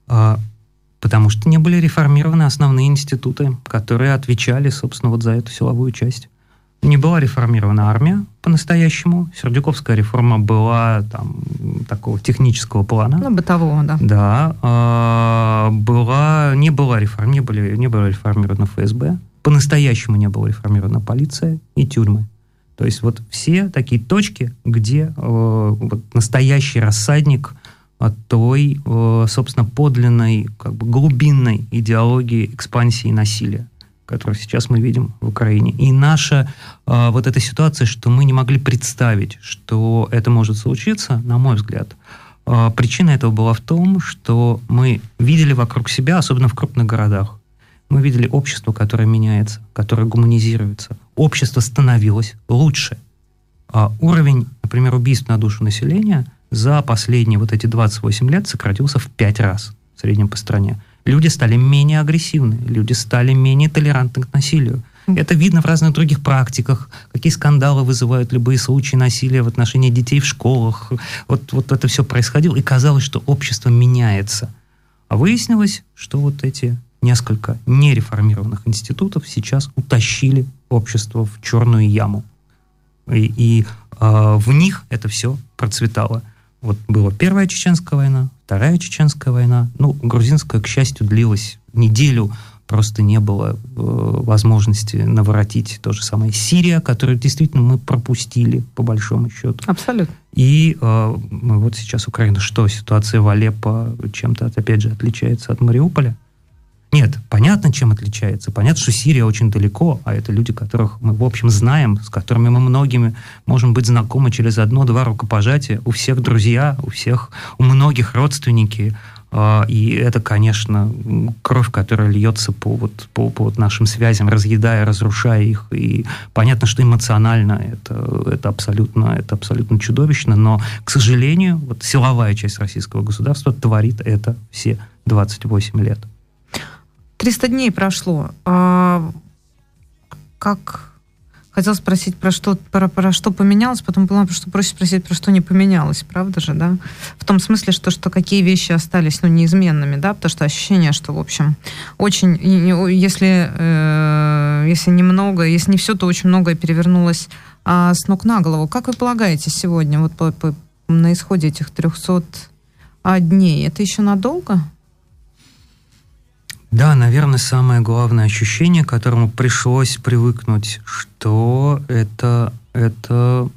а, потому что не были реформированы основные институты, которые отвечали, собственно, вот за эту силовую часть. Не была реформирована армия по-настоящему. Сердюковская реформа была там такого технического плана. Ну, бытового, да. Да, а, была, не была реформ, не были, не была реформирована ФСБ, по-настоящему не была реформирована полиция и тюрьмы. То есть вот все такие точки, где э, вот настоящий рассадник той, э, собственно, подлинной, как бы глубинной идеологии экспансии насилия, которую сейчас мы видим в Украине. И наша э, вот эта ситуация, что мы не могли представить, что это может случиться, на мой взгляд, а, Причина этого была в том, что мы видели вокруг себя, особенно в крупных городах, мы видели общество, которое меняется, которое гуманизируется. Общество становилось лучше. А уровень, например, убийств на душу населения за последние вот эти 28 лет сократился в 5 раз в среднем по стране. Люди стали менее агрессивны, люди стали менее толерантны к насилию. Это видно в разных других практиках, какие скандалы вызывают любые случаи насилия в отношении детей в школах. Вот, вот это все происходило, и казалось, что общество меняется. А выяснилось, что вот эти несколько нереформированных институтов сейчас утащили общество в черную яму. И, и э, в них это все процветало. Вот была первая чеченская война, вторая чеченская война. Ну, грузинская, к счастью, длилась неделю, просто не было э, возможности наворотить то же самое Сирия, которую действительно мы пропустили, по большому счету. Абсолютно. И э, вот сейчас Украина, что ситуация в Алеппо чем-то, опять же, отличается от Мариуполя? Нет, понятно, чем отличается. Понятно, что Сирия очень далеко, а это люди, которых мы, в общем, знаем, с которыми мы многими можем быть знакомы через одно-два рукопожатия. У всех друзья, у всех, у многих родственники. А, и это, конечно, кровь, которая льется по, вот, по, по вот нашим связям, разъедая, разрушая их. И понятно, что эмоционально это, это, абсолютно, это абсолютно чудовищно, но, к сожалению, вот силовая часть российского государства творит это все 28 лет. 300 дней прошло. А, как хотел спросить, про что, про, про что поменялось, потом поняла, что проще спросить, про что не поменялось, правда же, да? В том смысле, что, что какие вещи остались, ну, неизменными, да, потому что ощущение, что, в общем, очень, если, э, если немного, если не все, то очень многое перевернулось а, с ног на голову. Как вы полагаете сегодня, вот по, по, на исходе этих 300 дней, это еще надолго? Да, наверное, самое главное ощущение, к которому пришлось привыкнуть, что это, это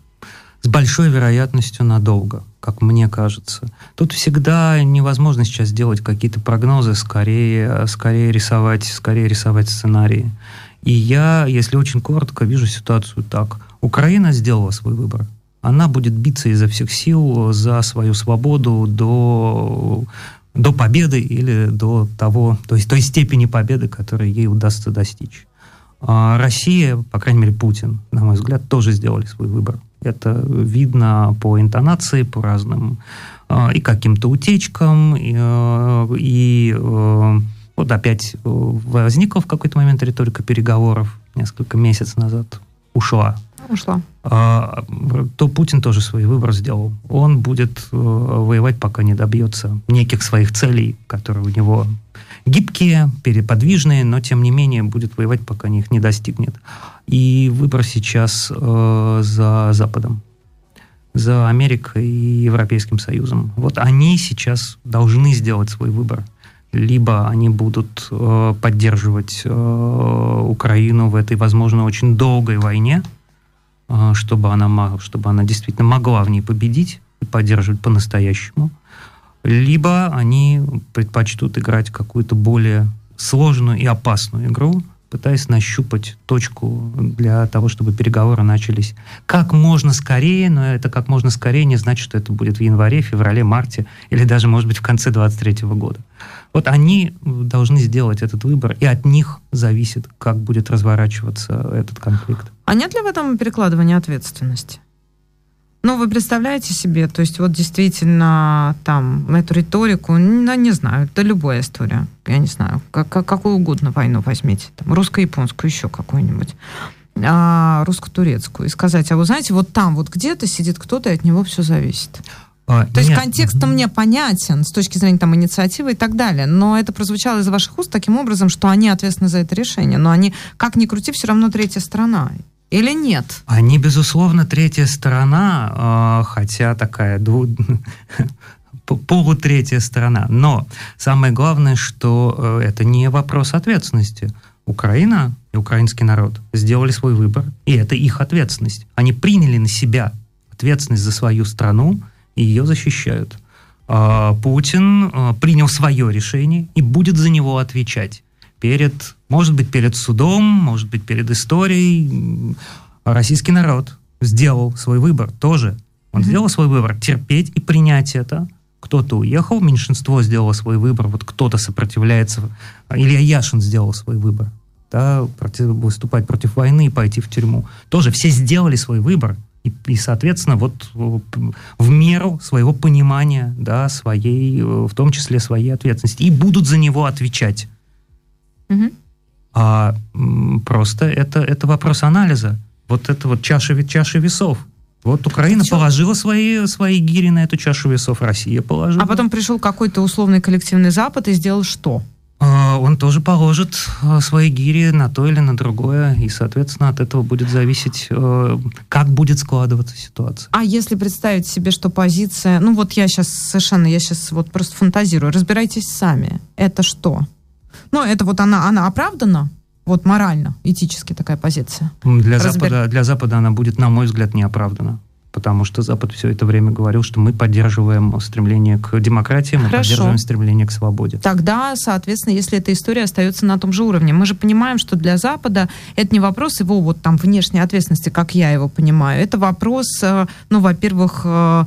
с большой вероятностью надолго, как мне кажется. Тут всегда невозможно сейчас сделать какие-то прогнозы, скорее, скорее, рисовать, скорее рисовать сценарии. И я, если очень коротко, вижу ситуацию так. Украина сделала свой выбор. Она будет биться изо всех сил за свою свободу до до победы или до того, то есть той степени победы, которой ей удастся достичь. А Россия, по крайней мере Путин, на мой взгляд, тоже сделали свой выбор. Это видно по интонации, по разным а, и каким-то утечкам, и, а, и вот опять возникла в какой-то момент риторика переговоров несколько месяцев назад, ушла ушла. А, то Путин тоже свой выбор сделал. Он будет э, воевать, пока не добьется неких своих целей, которые у него гибкие, переподвижные, но тем не менее будет воевать, пока их не достигнет. И выбор сейчас э, за Западом, за Америкой и Европейским Союзом. Вот они сейчас должны сделать свой выбор. Либо они будут э, поддерживать э, Украину в этой, возможно, очень долгой войне, чтобы она, чтобы она действительно могла в ней победить и поддерживать по-настоящему, либо они предпочтут играть какую-то более сложную и опасную игру, пытаясь нащупать точку для того, чтобы переговоры начались как можно скорее, но это как можно скорее не значит, что это будет в январе, феврале, марте или даже, может быть, в конце 2023 года. Вот они должны сделать этот выбор, и от них зависит, как будет разворачиваться этот конфликт. А нет ли в этом перекладывания ответственности? Ну, вы представляете себе, то есть вот действительно там эту риторику, ну, не знаю, это любая история, я не знаю, как, как, какую угодно войну возьмите, там, русско-японскую, еще какую-нибудь, а, русско-турецкую, и сказать, а вы знаете, вот там вот где-то сидит кто-то, и от него все зависит. А, То нет. есть контекст mm мне понятен с точки зрения там инициативы и так далее, но это прозвучало из ваших уст таким образом, что они ответственны за это решение, но они, как ни крути, все равно третья сторона. Или нет? Они, безусловно, третья сторона, а, хотя такая дву... (laughs) полутретья сторона. Но самое главное, что э, это не вопрос ответственности. Украина и украинский народ сделали свой выбор, и это их ответственность. Они приняли на себя ответственность за свою страну и ее защищают. А, Путин а, принял свое решение и будет за него отвечать перед, может быть, перед судом, может быть, перед историей. Российский народ сделал свой выбор тоже. Он mm-hmm. сделал свой выбор терпеть и принять это. Кто-то уехал, меньшинство сделало свой выбор, вот кто-то сопротивляется. Илья Яшин сделал свой выбор. Да, против, выступать против войны и пойти в тюрьму. Тоже все сделали свой выбор. И, и, соответственно, вот в меру своего понимания, да, своей, в том числе своей ответственности. И будут за него отвечать. Угу. А просто это, это вопрос анализа. Вот это вот чаша, чаша весов. Вот Украина положила свои, свои гири на эту чашу весов, Россия положила. А потом пришел какой-то условный коллективный Запад и сделал что? А, он тоже положит а, свои гири на то или на другое, и, соответственно, от этого будет зависеть, э, как будет складываться ситуация. А если представить себе, что позиция, ну вот я сейчас совершенно, я сейчас вот просто фантазирую, разбирайтесь сами, это что? Ну, это вот она, она оправдана? Вот морально, этически такая позиция. Для, Разбер... Запада, для Запада она будет, на мой взгляд, неоправдана потому что Запад все это время говорил, что мы поддерживаем стремление к демократии, мы Хорошо. поддерживаем стремление к свободе. Тогда, соответственно, если эта история остается на том же уровне, мы же понимаем, что для Запада это не вопрос его вот там внешней ответственности, как я его понимаю, это вопрос, э, ну, во-первых, э,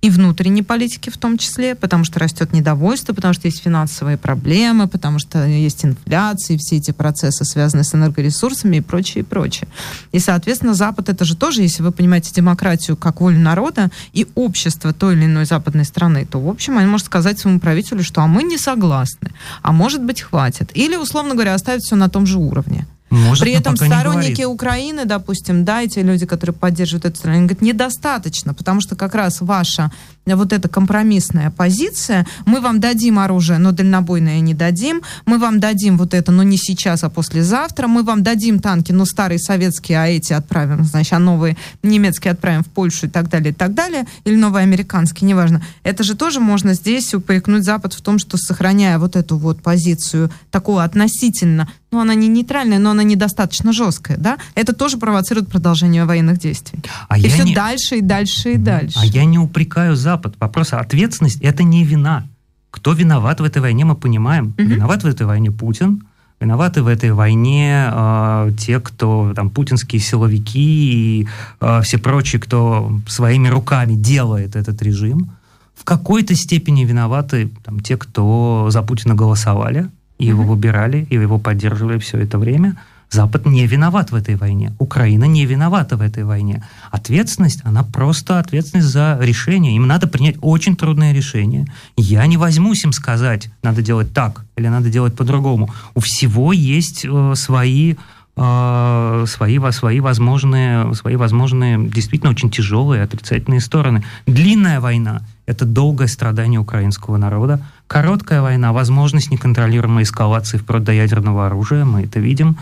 и внутренней политики в том числе, потому что растет недовольство, потому что есть финансовые проблемы, потому что есть инфляция, и все эти процессы связаны с энергоресурсами и прочее, и прочее. И, соответственно, Запад это же тоже, если вы понимаете демократию как волю народа и общество той или иной западной страны, то, в общем, они может сказать своему правителю, что а мы не согласны, а может быть хватит. Или, условно говоря, оставить все на том же уровне. Может, При этом сторонники Украины, допустим, да, эти люди, которые поддерживают эту страну, они говорят, недостаточно, потому что как раз ваша вот эта компромиссная позиция, мы вам дадим оружие, но дальнобойное не дадим, мы вам дадим вот это, но не сейчас, а послезавтра, мы вам дадим танки, но старые советские, а эти отправим, значит, а новые немецкие отправим в Польшу и так далее, и так далее, или новые американские, неважно. Это же тоже можно здесь упрекнуть Запад в том, что сохраняя вот эту вот позицию такого относительно ну, она не нейтральная, но она недостаточно жесткая, да, это тоже провоцирует продолжение военных действий. А и все не... дальше и дальше и дальше. А я не упрекаю Запад. Вопрос ответственность – это не вина. Кто виноват в этой войне, мы понимаем. Угу. Виноват в этой войне Путин, виноваты в этой войне э, те, кто там путинские силовики и э, все прочие, кто своими руками делает этот режим. В какой-то степени виноваты там, те, кто за Путина голосовали, и его выбирали, и его поддерживали все это время. Запад не виноват в этой войне. Украина не виновата в этой войне. Ответственность, она просто ответственность за решение. Им надо принять очень трудное решение. Я не возьмусь им сказать, надо делать так или надо делать по-другому. У всего есть э, свои э, свои, свои, возможные, свои возможные, действительно очень тяжелые отрицательные стороны. Длинная война – это долгое страдание украинского народа, Короткая война, возможность неконтролируемой эскалации вплоть до ядерного оружия, мы это видим.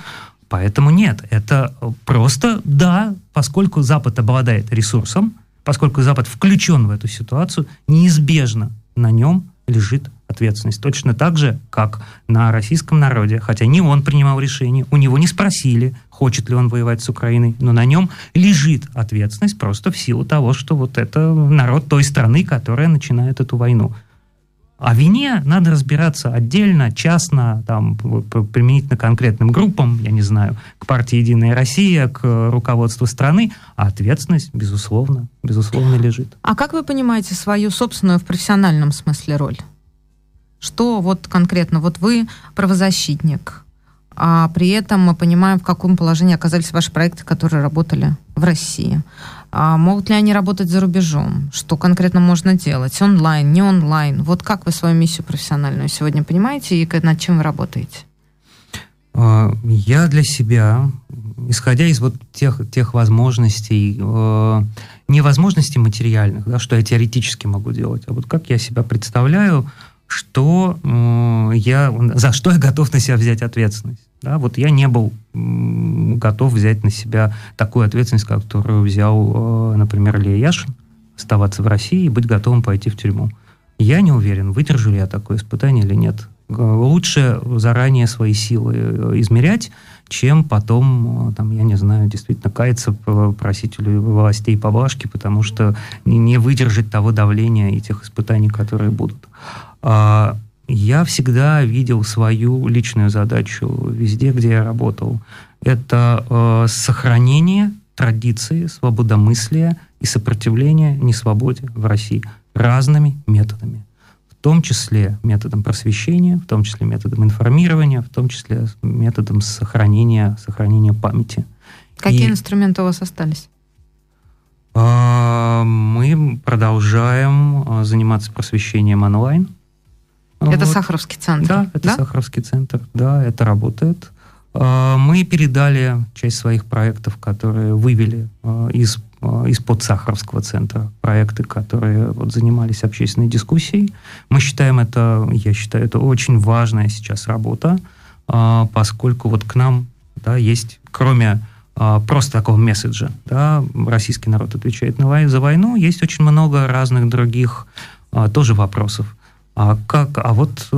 Поэтому нет, это просто да, поскольку Запад обладает ресурсом, поскольку Запад включен в эту ситуацию, неизбежно на нем лежит ответственность. Точно так же, как на российском народе, хотя не он принимал решение, у него не спросили, хочет ли он воевать с Украиной, но на нем лежит ответственность просто в силу того, что вот это народ той страны, которая начинает эту войну. О вине надо разбираться отдельно, частно, там, применительно конкретным группам, я не знаю, к партии «Единая Россия», к руководству страны, а ответственность, безусловно, безусловно, лежит. А как вы понимаете свою собственную в профессиональном смысле роль? Что вот конкретно, вот вы правозащитник, а при этом мы понимаем, в каком положении оказались ваши проекты, которые работали в России. А могут ли они работать за рубежом? Что конкретно можно делать? Онлайн, не онлайн? Вот как вы свою миссию профессиональную сегодня понимаете и над чем вы работаете? А, я для себя, исходя из вот тех, тех возможностей, э, не возможностей материальных, да, что я теоретически могу делать, а вот как я себя представляю, что я, за что я готов на себя взять ответственность. Да, вот я не был готов взять на себя такую ответственность, которую взял, э, например, Илья Яшин, оставаться в России и быть готовым пойти в тюрьму. Я не уверен, выдержу ли я такое испытание или нет. Лучше заранее свои силы э, измерять, чем потом, там, я не знаю, действительно каяться, просить у властей поблажки, потому что не выдержать того давления и тех испытаний, которые будут. А, я всегда видел свою личную задачу везде, где я работал. Это э, сохранение традиции, свободомыслия и сопротивления несвободе в России разными методами. В том числе методом просвещения, в том числе методом информирования, в том числе методом сохранения, сохранения памяти. Какие и, инструменты у вас остались? А, мы продолжаем а, заниматься просвещением онлайн. Это вот. Сахаровский центр? Да, это да? Сахаровский центр, да, это работает. А, мы передали часть своих проектов, которые вывели из из-под Сахаровского центра проекты, которые вот, занимались общественной дискуссией. Мы считаем это, я считаю, это очень важная сейчас работа, поскольку вот к нам да, есть, кроме а, просто такого месседжа, да, российский народ отвечает на войну, за войну, есть очень много разных других а, тоже вопросов. А как, а вот э,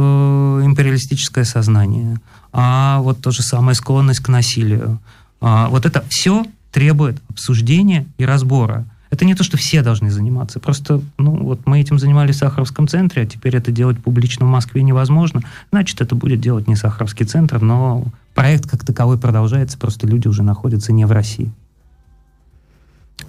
империалистическое сознание, а вот то же самое склонность к насилию, а, вот это все требует обсуждения и разбора. Это не то, что все должны заниматься. Просто, ну, вот мы этим занимались в Сахаровском центре, а теперь это делать публично в Москве невозможно. Значит, это будет делать не Сахаровский центр, но проект как таковой продолжается, просто люди уже находятся не в России.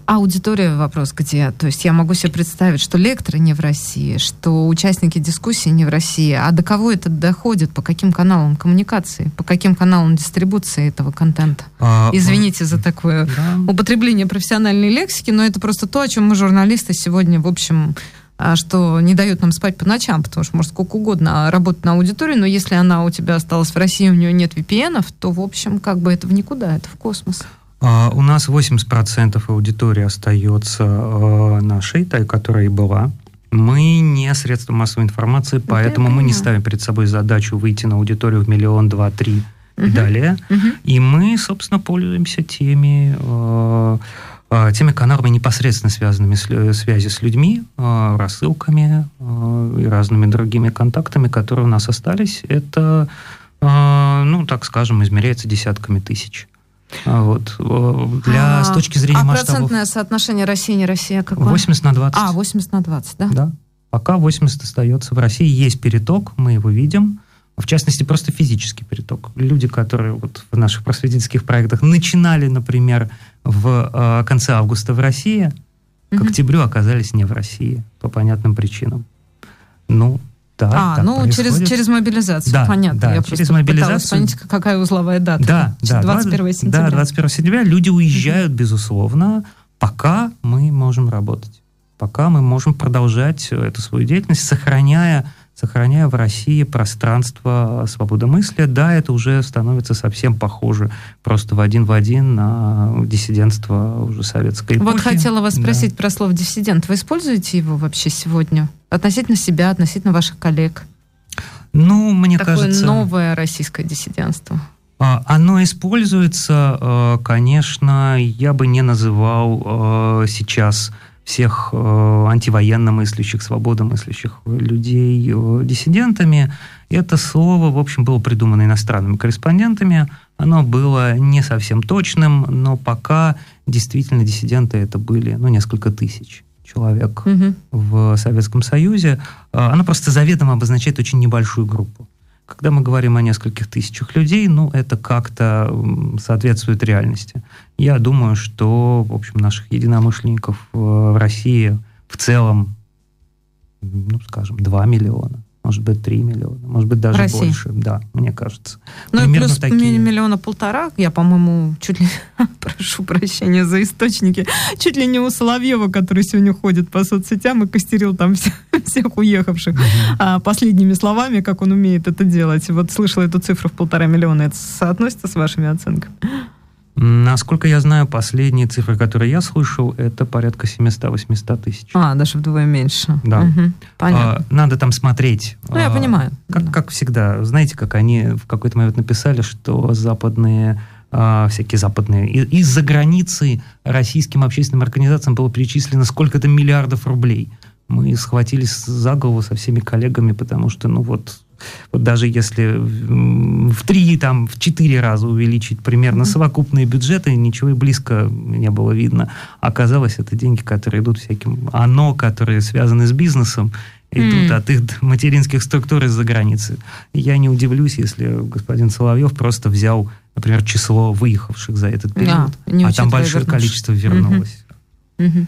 Аудитория вопрос где? То есть я могу себе представить, что лекторы не в России, что участники дискуссии не в России. А до кого это доходит? По каким каналам коммуникации? По каким каналам дистрибуции этого контента? А, Извините за такое да. употребление профессиональной лексики, но это просто то, о чем мы, журналисты, сегодня, в общем, а, что не дает нам спать по ночам, потому что может сколько угодно работать на аудитории, но если она у тебя осталась в России, у нее нет VPN, то, в общем, как бы это в никуда, это в космос. Uh, у нас 80% аудитории остается uh, нашей, той, которая и была. Мы не средства массовой информации, поэтому мы не ставим перед собой задачу выйти на аудиторию в миллион, два, три и далее. Uh-huh. И мы, собственно, пользуемся теми... Uh, а, теми каналами, непосредственно связанными с э, связи с людьми, а, рассылками а, и разными другими контактами, которые у нас остались, это, ну, так скажем, измеряется десятками тысяч. Вот. Для, а, с точки зрения а масштабов... процентное соотношение России не Россия какое? 80 на 20. А, 80 на 20, да? Да. Пока 80 остается в России. Есть переток, мы его видим. В частности, просто физический переток. Люди, которые вот в наших просветительских проектах начинали, например, в э, конце августа в России, к угу. октябрю оказались не в России по понятным причинам. Ну, да, а, ну через, через мобилизацию, да, понятно. Да, Я через мобилизацию. понять, какая узловая дата. Да, да, 21 сентября. Да, 21 сентября люди уезжают, безусловно, пока мы можем работать. Пока мы можем продолжать эту свою деятельность, сохраняя сохраняя в России пространство свободомыслия, да, это уже становится совсем похоже просто в один в один на диссидентство уже советской эпохи. Вот хотела вас спросить да. про слово диссидент. Вы используете его вообще сегодня? Относительно себя, относительно ваших коллег? Ну, мне Такое кажется... новое российское диссидентство. А, оно используется, э, конечно, я бы не называл э, сейчас всех э, антивоенно мыслящих, свободомыслящих людей э, диссидентами. Это слово, в общем, было придумано иностранными корреспондентами. Оно было не совсем точным, но пока действительно диссиденты это были ну, несколько тысяч человек угу. в Советском Союзе. Э, оно просто заведомо обозначает очень небольшую группу. Когда мы говорим о нескольких тысячах людей, ну, это как-то соответствует реальности. Я думаю, что, в общем, наших единомышленников э, в России в целом, ну, скажем, 2 миллиона может быть, 3 миллиона, может быть, даже России. больше. Да, мне кажется. Ну и плюс такие... миллиона полтора, я, по-моему, чуть ли, (laughs) прошу прощения за источники, чуть ли не у Соловьева, который сегодня ходит по соцсетям и костерил там всех, (laughs) всех уехавших uh-huh. а, последними словами, как он умеет это делать. Вот слышала эту цифру в полтора миллиона. Это соотносится с вашими оценками? Насколько я знаю, последние цифры, которые я слышал, это порядка 700-800 тысяч. А, даже вдвое меньше. Да. Угу, понятно. А, надо там смотреть. Ну, я а, понимаю. Как, да. как всегда. Знаете, как они в какой-то момент написали, что западные а, всякие западные. Из-за границы российским общественным организациям было перечислено сколько-то миллиардов рублей. Мы схватились за голову со всеми коллегами, потому что, ну вот, вот даже если в три, там, в четыре раза увеличить примерно совокупные бюджеты, ничего и близко не было видно. Оказалось, это деньги, которые идут всяким оно, которые связаны с бизнесом, идут mm. от их материнских структур из-за границы. Я не удивлюсь, если господин Соловьев просто взял, например, число выехавших за этот период, да, а там большое вернувших. количество вернулось. Mm-hmm. Mm-hmm.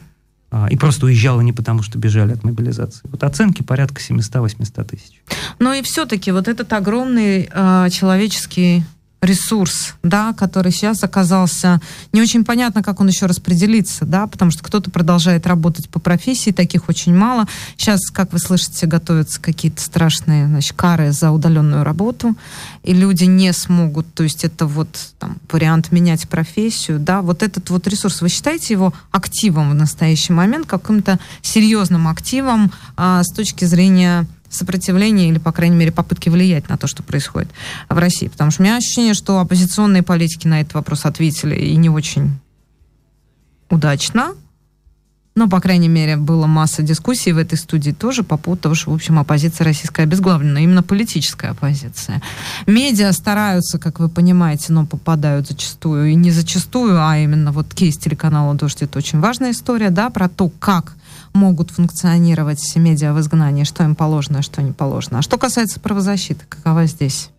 А, и просто уезжала не потому, что бежали от мобилизации. Вот оценки порядка 700-800 тысяч. Но и все-таки вот этот огромный э, человеческий ресурс, да, который сейчас оказался не очень понятно, как он еще распределится, да, потому что кто-то продолжает работать по профессии, таких очень мало. Сейчас, как вы слышите, готовятся какие-то страшные, значит, кары за удаленную работу, и люди не смогут, то есть это вот там, вариант менять профессию, да, вот этот вот ресурс, вы считаете его активом в настоящий момент, каким-то серьезным активом а, с точки зрения сопротивления или, по крайней мере, попытки влиять на то, что происходит в России. Потому что у меня ощущение, что оппозиционные политики на этот вопрос ответили и не очень удачно. Но, по крайней мере, была масса дискуссий в этой студии тоже по поводу того, что, в общем, оппозиция российская обезглавлена, именно политическая оппозиция. Медиа стараются, как вы понимаете, но попадают зачастую, и не зачастую, а именно вот кейс телеканала «Дождь» — это очень важная история, да, про то, как могут функционировать медиа в изгнании, что им положено, а что не положено. А что касается правозащиты, какова здесь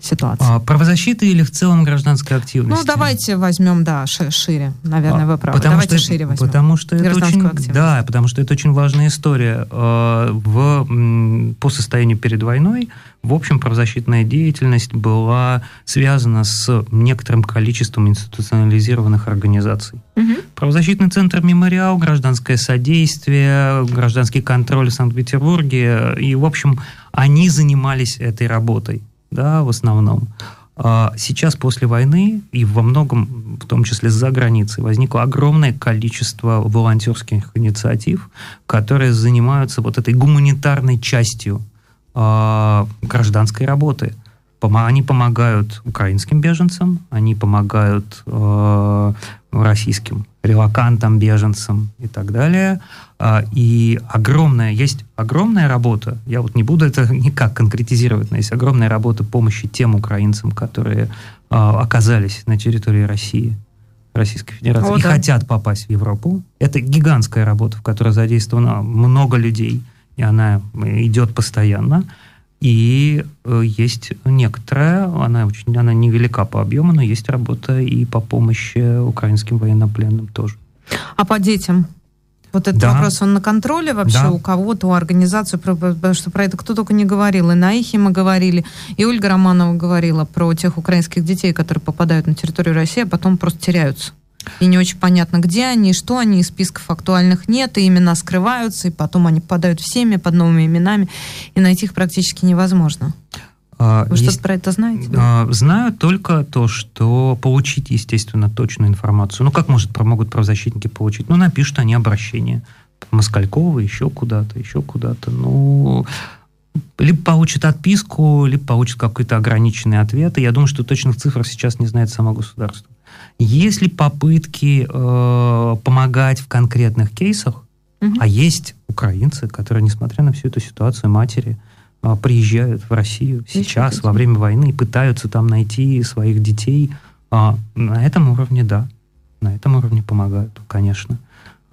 ситуация? А, правозащиты или в целом гражданской активности? Ну, давайте возьмем, да, шире. Наверное, а, вы правы. Потому давайте что, шире возьмем. Потому что это очень, да, потому что это очень важная история. А, в, по состоянию перед войной в общем, правозащитная деятельность была связана с некоторым количеством институционализированных организаций. Угу. Правозащитный центр «Мемориал», гражданское содействие, гражданский контроль в Санкт-Петербурге. И, в общем, они занимались этой работой, да, в основном. А сейчас, после войны, и во многом, в том числе за границей, возникло огромное количество волонтерских инициатив, которые занимаются вот этой гуманитарной частью э, гражданской работы. Они помогают украинским беженцам, они помогают э, российским релакантам, беженцам и так далее. Э, и огромная, есть огромная работа, я вот не буду это (laughs) никак конкретизировать, но есть огромная работа помощи тем украинцам, которые э, оказались на территории России. Российской Федерации О, и да. хотят попасть в Европу. Это гигантская работа, в которой задействовано много людей – и она идет постоянно. И э, есть некоторая, она очень, она невелика по объему, но есть работа и по помощи украинским военнопленным тоже. А по детям? Вот этот да. вопрос, он на контроле вообще да. у кого-то, у организации, потому что про это кто только не говорил. И на Ихе мы говорили, и Ольга Романова говорила про тех украинских детей, которые попадают на территорию России, а потом просто теряются. И не очень понятно, где они, что они, списков актуальных нет, и имена скрываются, и потом они попадают в семьи под новыми именами, и найти их практически невозможно. А, Вы что-то про это знаете? А, знаю только то, что получить, естественно, точную информацию. Ну, как может, могут правозащитники получить? Ну, напишут они обращение. Москалькова, еще куда-то, еще куда-то. Ну, либо получат отписку, либо получат какой-то ограниченный ответ. И я думаю, что точных цифр сейчас не знает само государство. Есть ли попытки э, помогать в конкретных кейсах? Угу. А есть украинцы, которые, несмотря на всю эту ситуацию, матери э, приезжают в Россию сейчас, во время войны, и пытаются там найти своих детей. А, на этом уровне, да. На этом уровне помогают, конечно.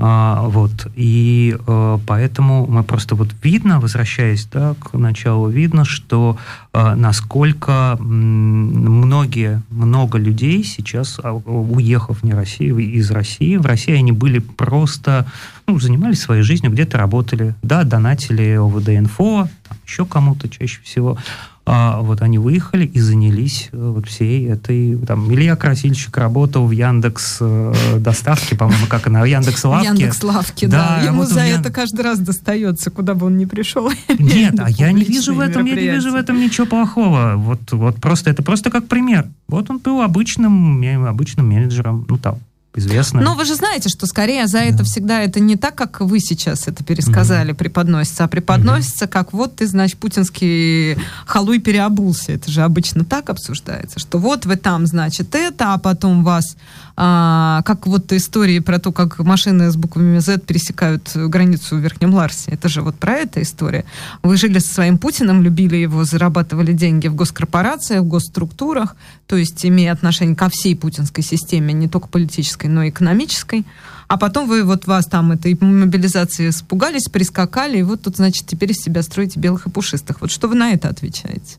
А, вот, и а, поэтому мы просто вот видно, возвращаясь да, к началу, видно, что а, насколько многие, много людей сейчас, а, уехав не Россию, из России, в России они были просто, ну, занимались своей жизнью, где-то работали, да, донатили ОВД-инфо, еще кому-то чаще всего, а, вот они выехали и занялись э, вот всей этой... Там, Илья Красильщик работал в Яндекс э, доставке, по-моему, как она, Яндекс Лавке. Яндекс Лавке, да. да. Ему за Ян... это каждый раз достается, куда бы он ни пришел. Нет, а я не вижу в этом, я не вижу в этом ничего плохого. Вот, вот просто, это просто как пример. Вот он был обычным, обычным менеджером, ну там, известно. Но вы же знаете, что скорее за это всегда это не так, как вы сейчас это пересказали, угу. преподносится, а преподносится угу. как вот ты, значит, путинский халуй переобулся. Это же обычно так обсуждается, что вот вы там, значит, это, а потом вас, а, как вот истории про то, как машины с буквами Z пересекают границу в Верхнем Ларсе. Это же вот про это история. Вы жили со своим Путиным, любили его, зарабатывали деньги в госкорпорациях, в госструктурах, то есть имея отношение ко всей путинской системе, не только политической, но и экономической. А потом вы вот вас там этой мобилизации испугались, прискакали, и вот тут, значит, теперь из себя строите белых и пушистых. Вот что вы на это отвечаете?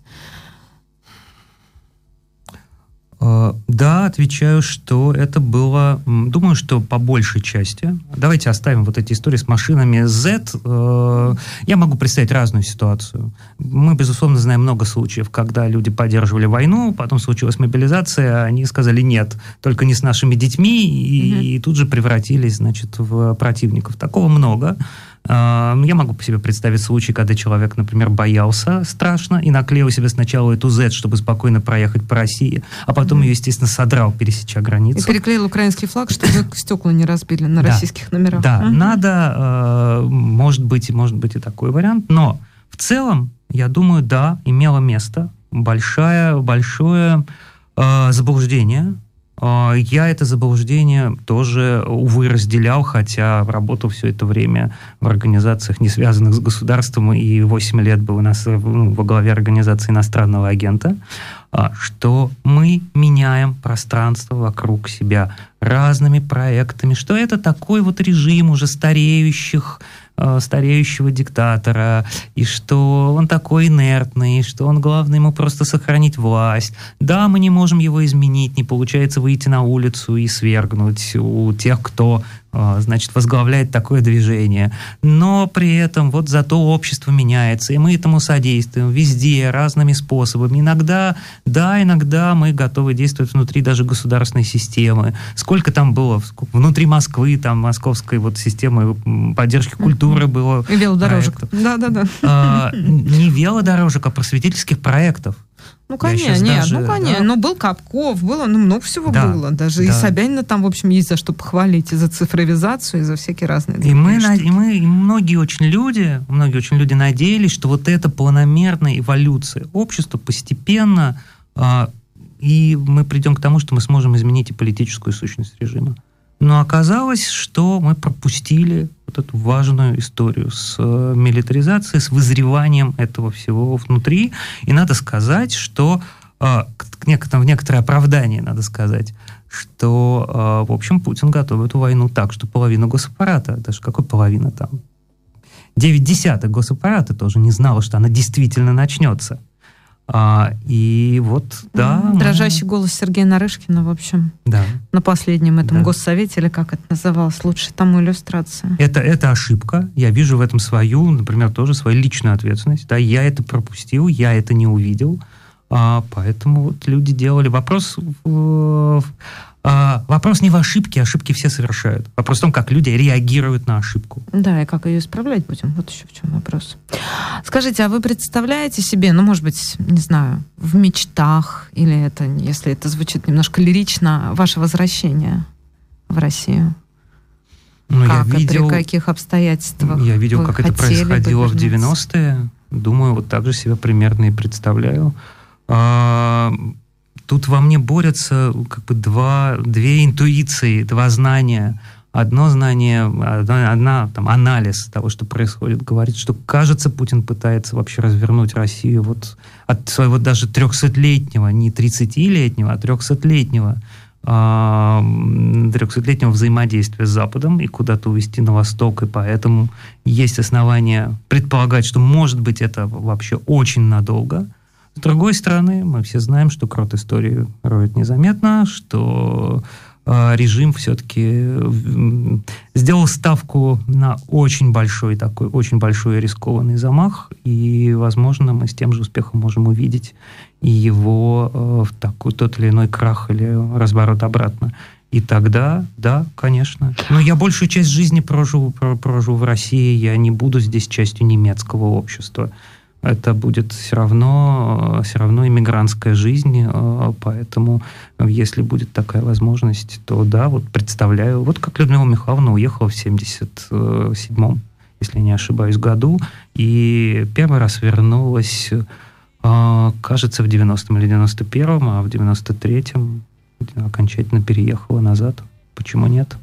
А, да, отвечаю, что это было, думаю, что по большей части. Давайте оставим вот эти истории с машинами Z. Э, я могу представить разную ситуацию. Мы, безусловно, знаем много случаев, когда люди поддерживали войну, потом случилась мобилизация, а они сказали нет, только не с нашими детьми, и, угу. и тут же превратились, значит, в противников. Такого много. Я могу по себе представить случай, когда человек, например, боялся страшно и наклеил себе сначала эту Z, чтобы спокойно проехать по России, а потом ее, естественно, содрал, пересеча границу. И переклеил украинский флаг, чтобы стекла не разбили на российских номерах. Да, надо, э, может быть, может быть и такой вариант, но в целом, я думаю, да, имело место большое, большое э, заблуждение а, я это заблуждение тоже, увы, разделял, хотя работал все это время в организациях, не связанных с государством, и 8 лет был у нас ну, во главе организации иностранного агента, а, что мы меняем пространство вокруг себя разными проектами, что это такой вот режим уже стареющих Э, стареющего диктатора, и что он такой инертный, что он, главное, ему просто сохранить власть. Да, мы не можем его изменить, не получается выйти на улицу и свергнуть у тех, кто значит, возглавляет такое движение. Но при этом вот зато общество меняется, и мы этому содействуем везде, разными способами. Иногда, да, иногда мы готовы действовать внутри даже государственной системы. Сколько там было внутри Москвы, там, московской вот системы поддержки культуры было. И велодорожек. Да-да-да. А, не велодорожек, а просветительских проектов. Ну, конечно, нет, даже, ну, конечно. Да. Но был Капков, было, ну, много всего да, было. Даже да. и Собянина там, в общем, есть за что похвалить, и за цифровизацию, и за всякие разные и мы, и мы, и многие очень люди, многие очень люди надеялись, что вот эта планомерная эволюция общества постепенно, а, и мы придем к тому, что мы сможем изменить и политическую сущность режима. Но оказалось, что мы пропустили вот эту важную историю с э, милитаризацией, с вызреванием этого всего внутри. И надо сказать, что э, в некоторое оправдание надо сказать, что, э, в общем, Путин готовит эту войну так, что половина госаппарата, даже какой половина там, 9 десятых госаппарата тоже не знала, что она действительно начнется. А, и вот, да. Дрожащий мы... голос Сергея Нарышкина, в общем. Да. На последнем этом да. госсовете, или как это называлось, лучше тому иллюстрация. Это, это ошибка. Я вижу в этом свою, например, тоже свою личную ответственность. Да, я это пропустил, я это не увидел. А, поэтому вот люди делали вопрос в, а, вопрос не в ошибке, ошибки все совершают. Вопрос в том, как люди реагируют на ошибку. Да, и как ее исправлять будем. Вот еще в чем вопрос. Скажите, а вы представляете себе, ну, может быть, не знаю, в мечтах, или это, если это звучит немножко лирично, ваше возвращение в Россию? Ну, как я видел, при каких обстоятельствах? Я видел, как это происходило в 90-е. Думаю, вот так же себя примерно и представляю. А, тут во мне борются как бы два, две интуиции, два знания. Одно знание, одна, одна там, анализ того, что происходит, говорит, что, кажется, Путин пытается вообще развернуть Россию вот от своего даже трехсотлетнего, не 30-летнего, а трехсотлетнего трехсотлетнего взаимодействия с Западом и куда-то увести на восток, и поэтому есть основания предполагать, что, может быть, это вообще очень надолго – с другой стороны, мы все знаем, что крот истории роет незаметно, что э, режим все-таки сделал ставку на очень большой такой, очень большой рискованный замах, и, возможно, мы с тем же успехом можем увидеть и его э, в такой тот или иной крах или разворот обратно. И тогда, да, конечно. Но я большую часть жизни прожил, прожил в России, я не буду здесь частью немецкого общества это будет все равно, все равно иммигрантская жизнь, э, поэтому если будет такая возможность, то да, вот представляю, вот как Людмила Михайловна уехала в 77-м, если не ошибаюсь, году, и первый раз вернулась, э, кажется, в 90-м или 91-м, а в 93-м окончательно переехала назад. Почему нет?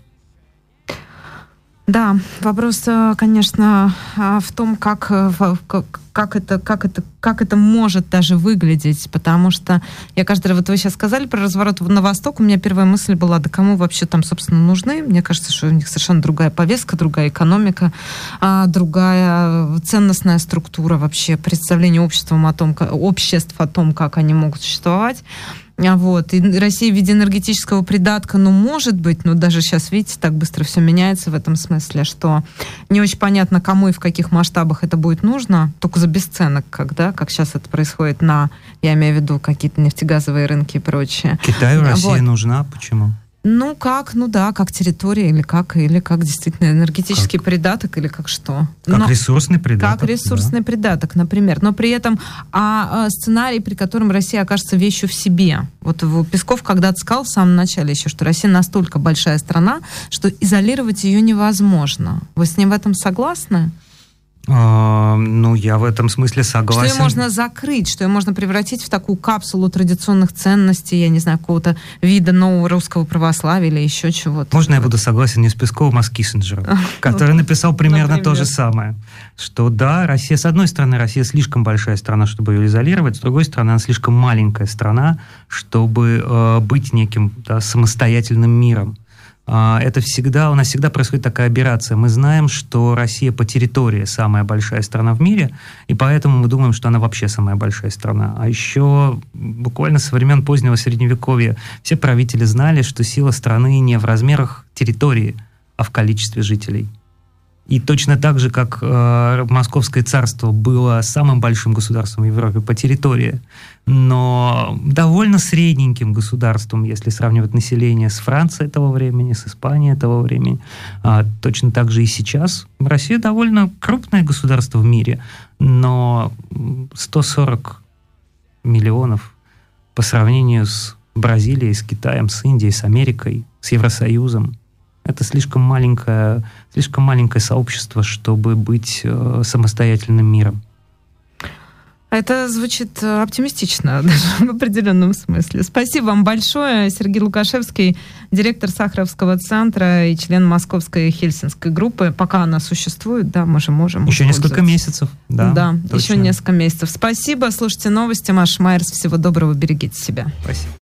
Да, вопрос, э, конечно, а, в том, как, э, как, как это, как это, как это может даже выглядеть, потому что я каждый раз, вот вы сейчас сказали про разворот на восток, у меня первая мысль была, да кому вообще там, собственно, нужны? Мне кажется, что у них совершенно другая повестка, другая экономика, а, другая ценностная структура вообще, представление обществом о том, обществ о том, как они могут существовать. А вот. И Россия в виде энергетического придатка, ну, может быть, но даже сейчас, видите, так быстро все меняется в этом смысле, что не очень понятно, кому и в каких масштабах это будет нужно, только за бесценок, когда, как сейчас это происходит на, я имею в виду, какие-то нефтегазовые рынки и прочее. Китаю Россия вот. нужна, почему? Ну, как, ну да, как территория, или как, или как действительно энергетический как? придаток, или как что. Как Но, ресурсный придаток. Как ресурсный да. придаток, например. Но при этом а, а, сценарий, при котором Россия окажется вещью в себе. Вот Песков когда-то сказал в самом начале еще, что Россия настолько большая страна, что изолировать ее невозможно. Вы с ним в этом согласны? А, ну, я в этом смысле согласен. Что ее можно закрыть, что ее можно превратить в такую капсулу традиционных ценностей, я не знаю, какого-то вида нового русского православия или еще чего-то. Можно я буду согласен не с Песковым, а с Киссинджером, (laughs) который написал примерно то же самое. Что да, Россия, с одной стороны, Россия слишком большая страна, чтобы ее изолировать, с другой стороны, она слишком маленькая страна, чтобы э, быть неким да, самостоятельным миром. А, это всегда, у нас всегда происходит такая операция. Мы знаем, что Россия по территории самая большая страна в мире, и поэтому мы думаем, что она вообще самая большая страна. А еще буквально со времен позднего Средневековья все правители знали, что сила страны не в размерах территории, а в количестве жителей. И точно так же, как э, Московское царство было самым большим государством в Европе по территории, но довольно средненьким государством, если сравнивать население с Францией того времени, с Испанией того времени, а, точно так же и сейчас. Россия довольно крупное государство в мире, но 140 миллионов по сравнению с Бразилией, с Китаем, с Индией, с Америкой, с Евросоюзом – это слишком маленькое, слишком маленькое сообщество, чтобы быть э, самостоятельным миром. Это звучит э, оптимистично, (laughs) даже в определенном смысле. Спасибо вам большое. Сергей Лукашевский, директор Сахаровского центра и член Московской Хельсинской группы. Пока она существует, да, мы же можем Еще несколько месяцев, да. Да, точно. еще несколько месяцев. Спасибо. Слушайте новости. Маша Майерс. Всего доброго. Берегите себя. Спасибо.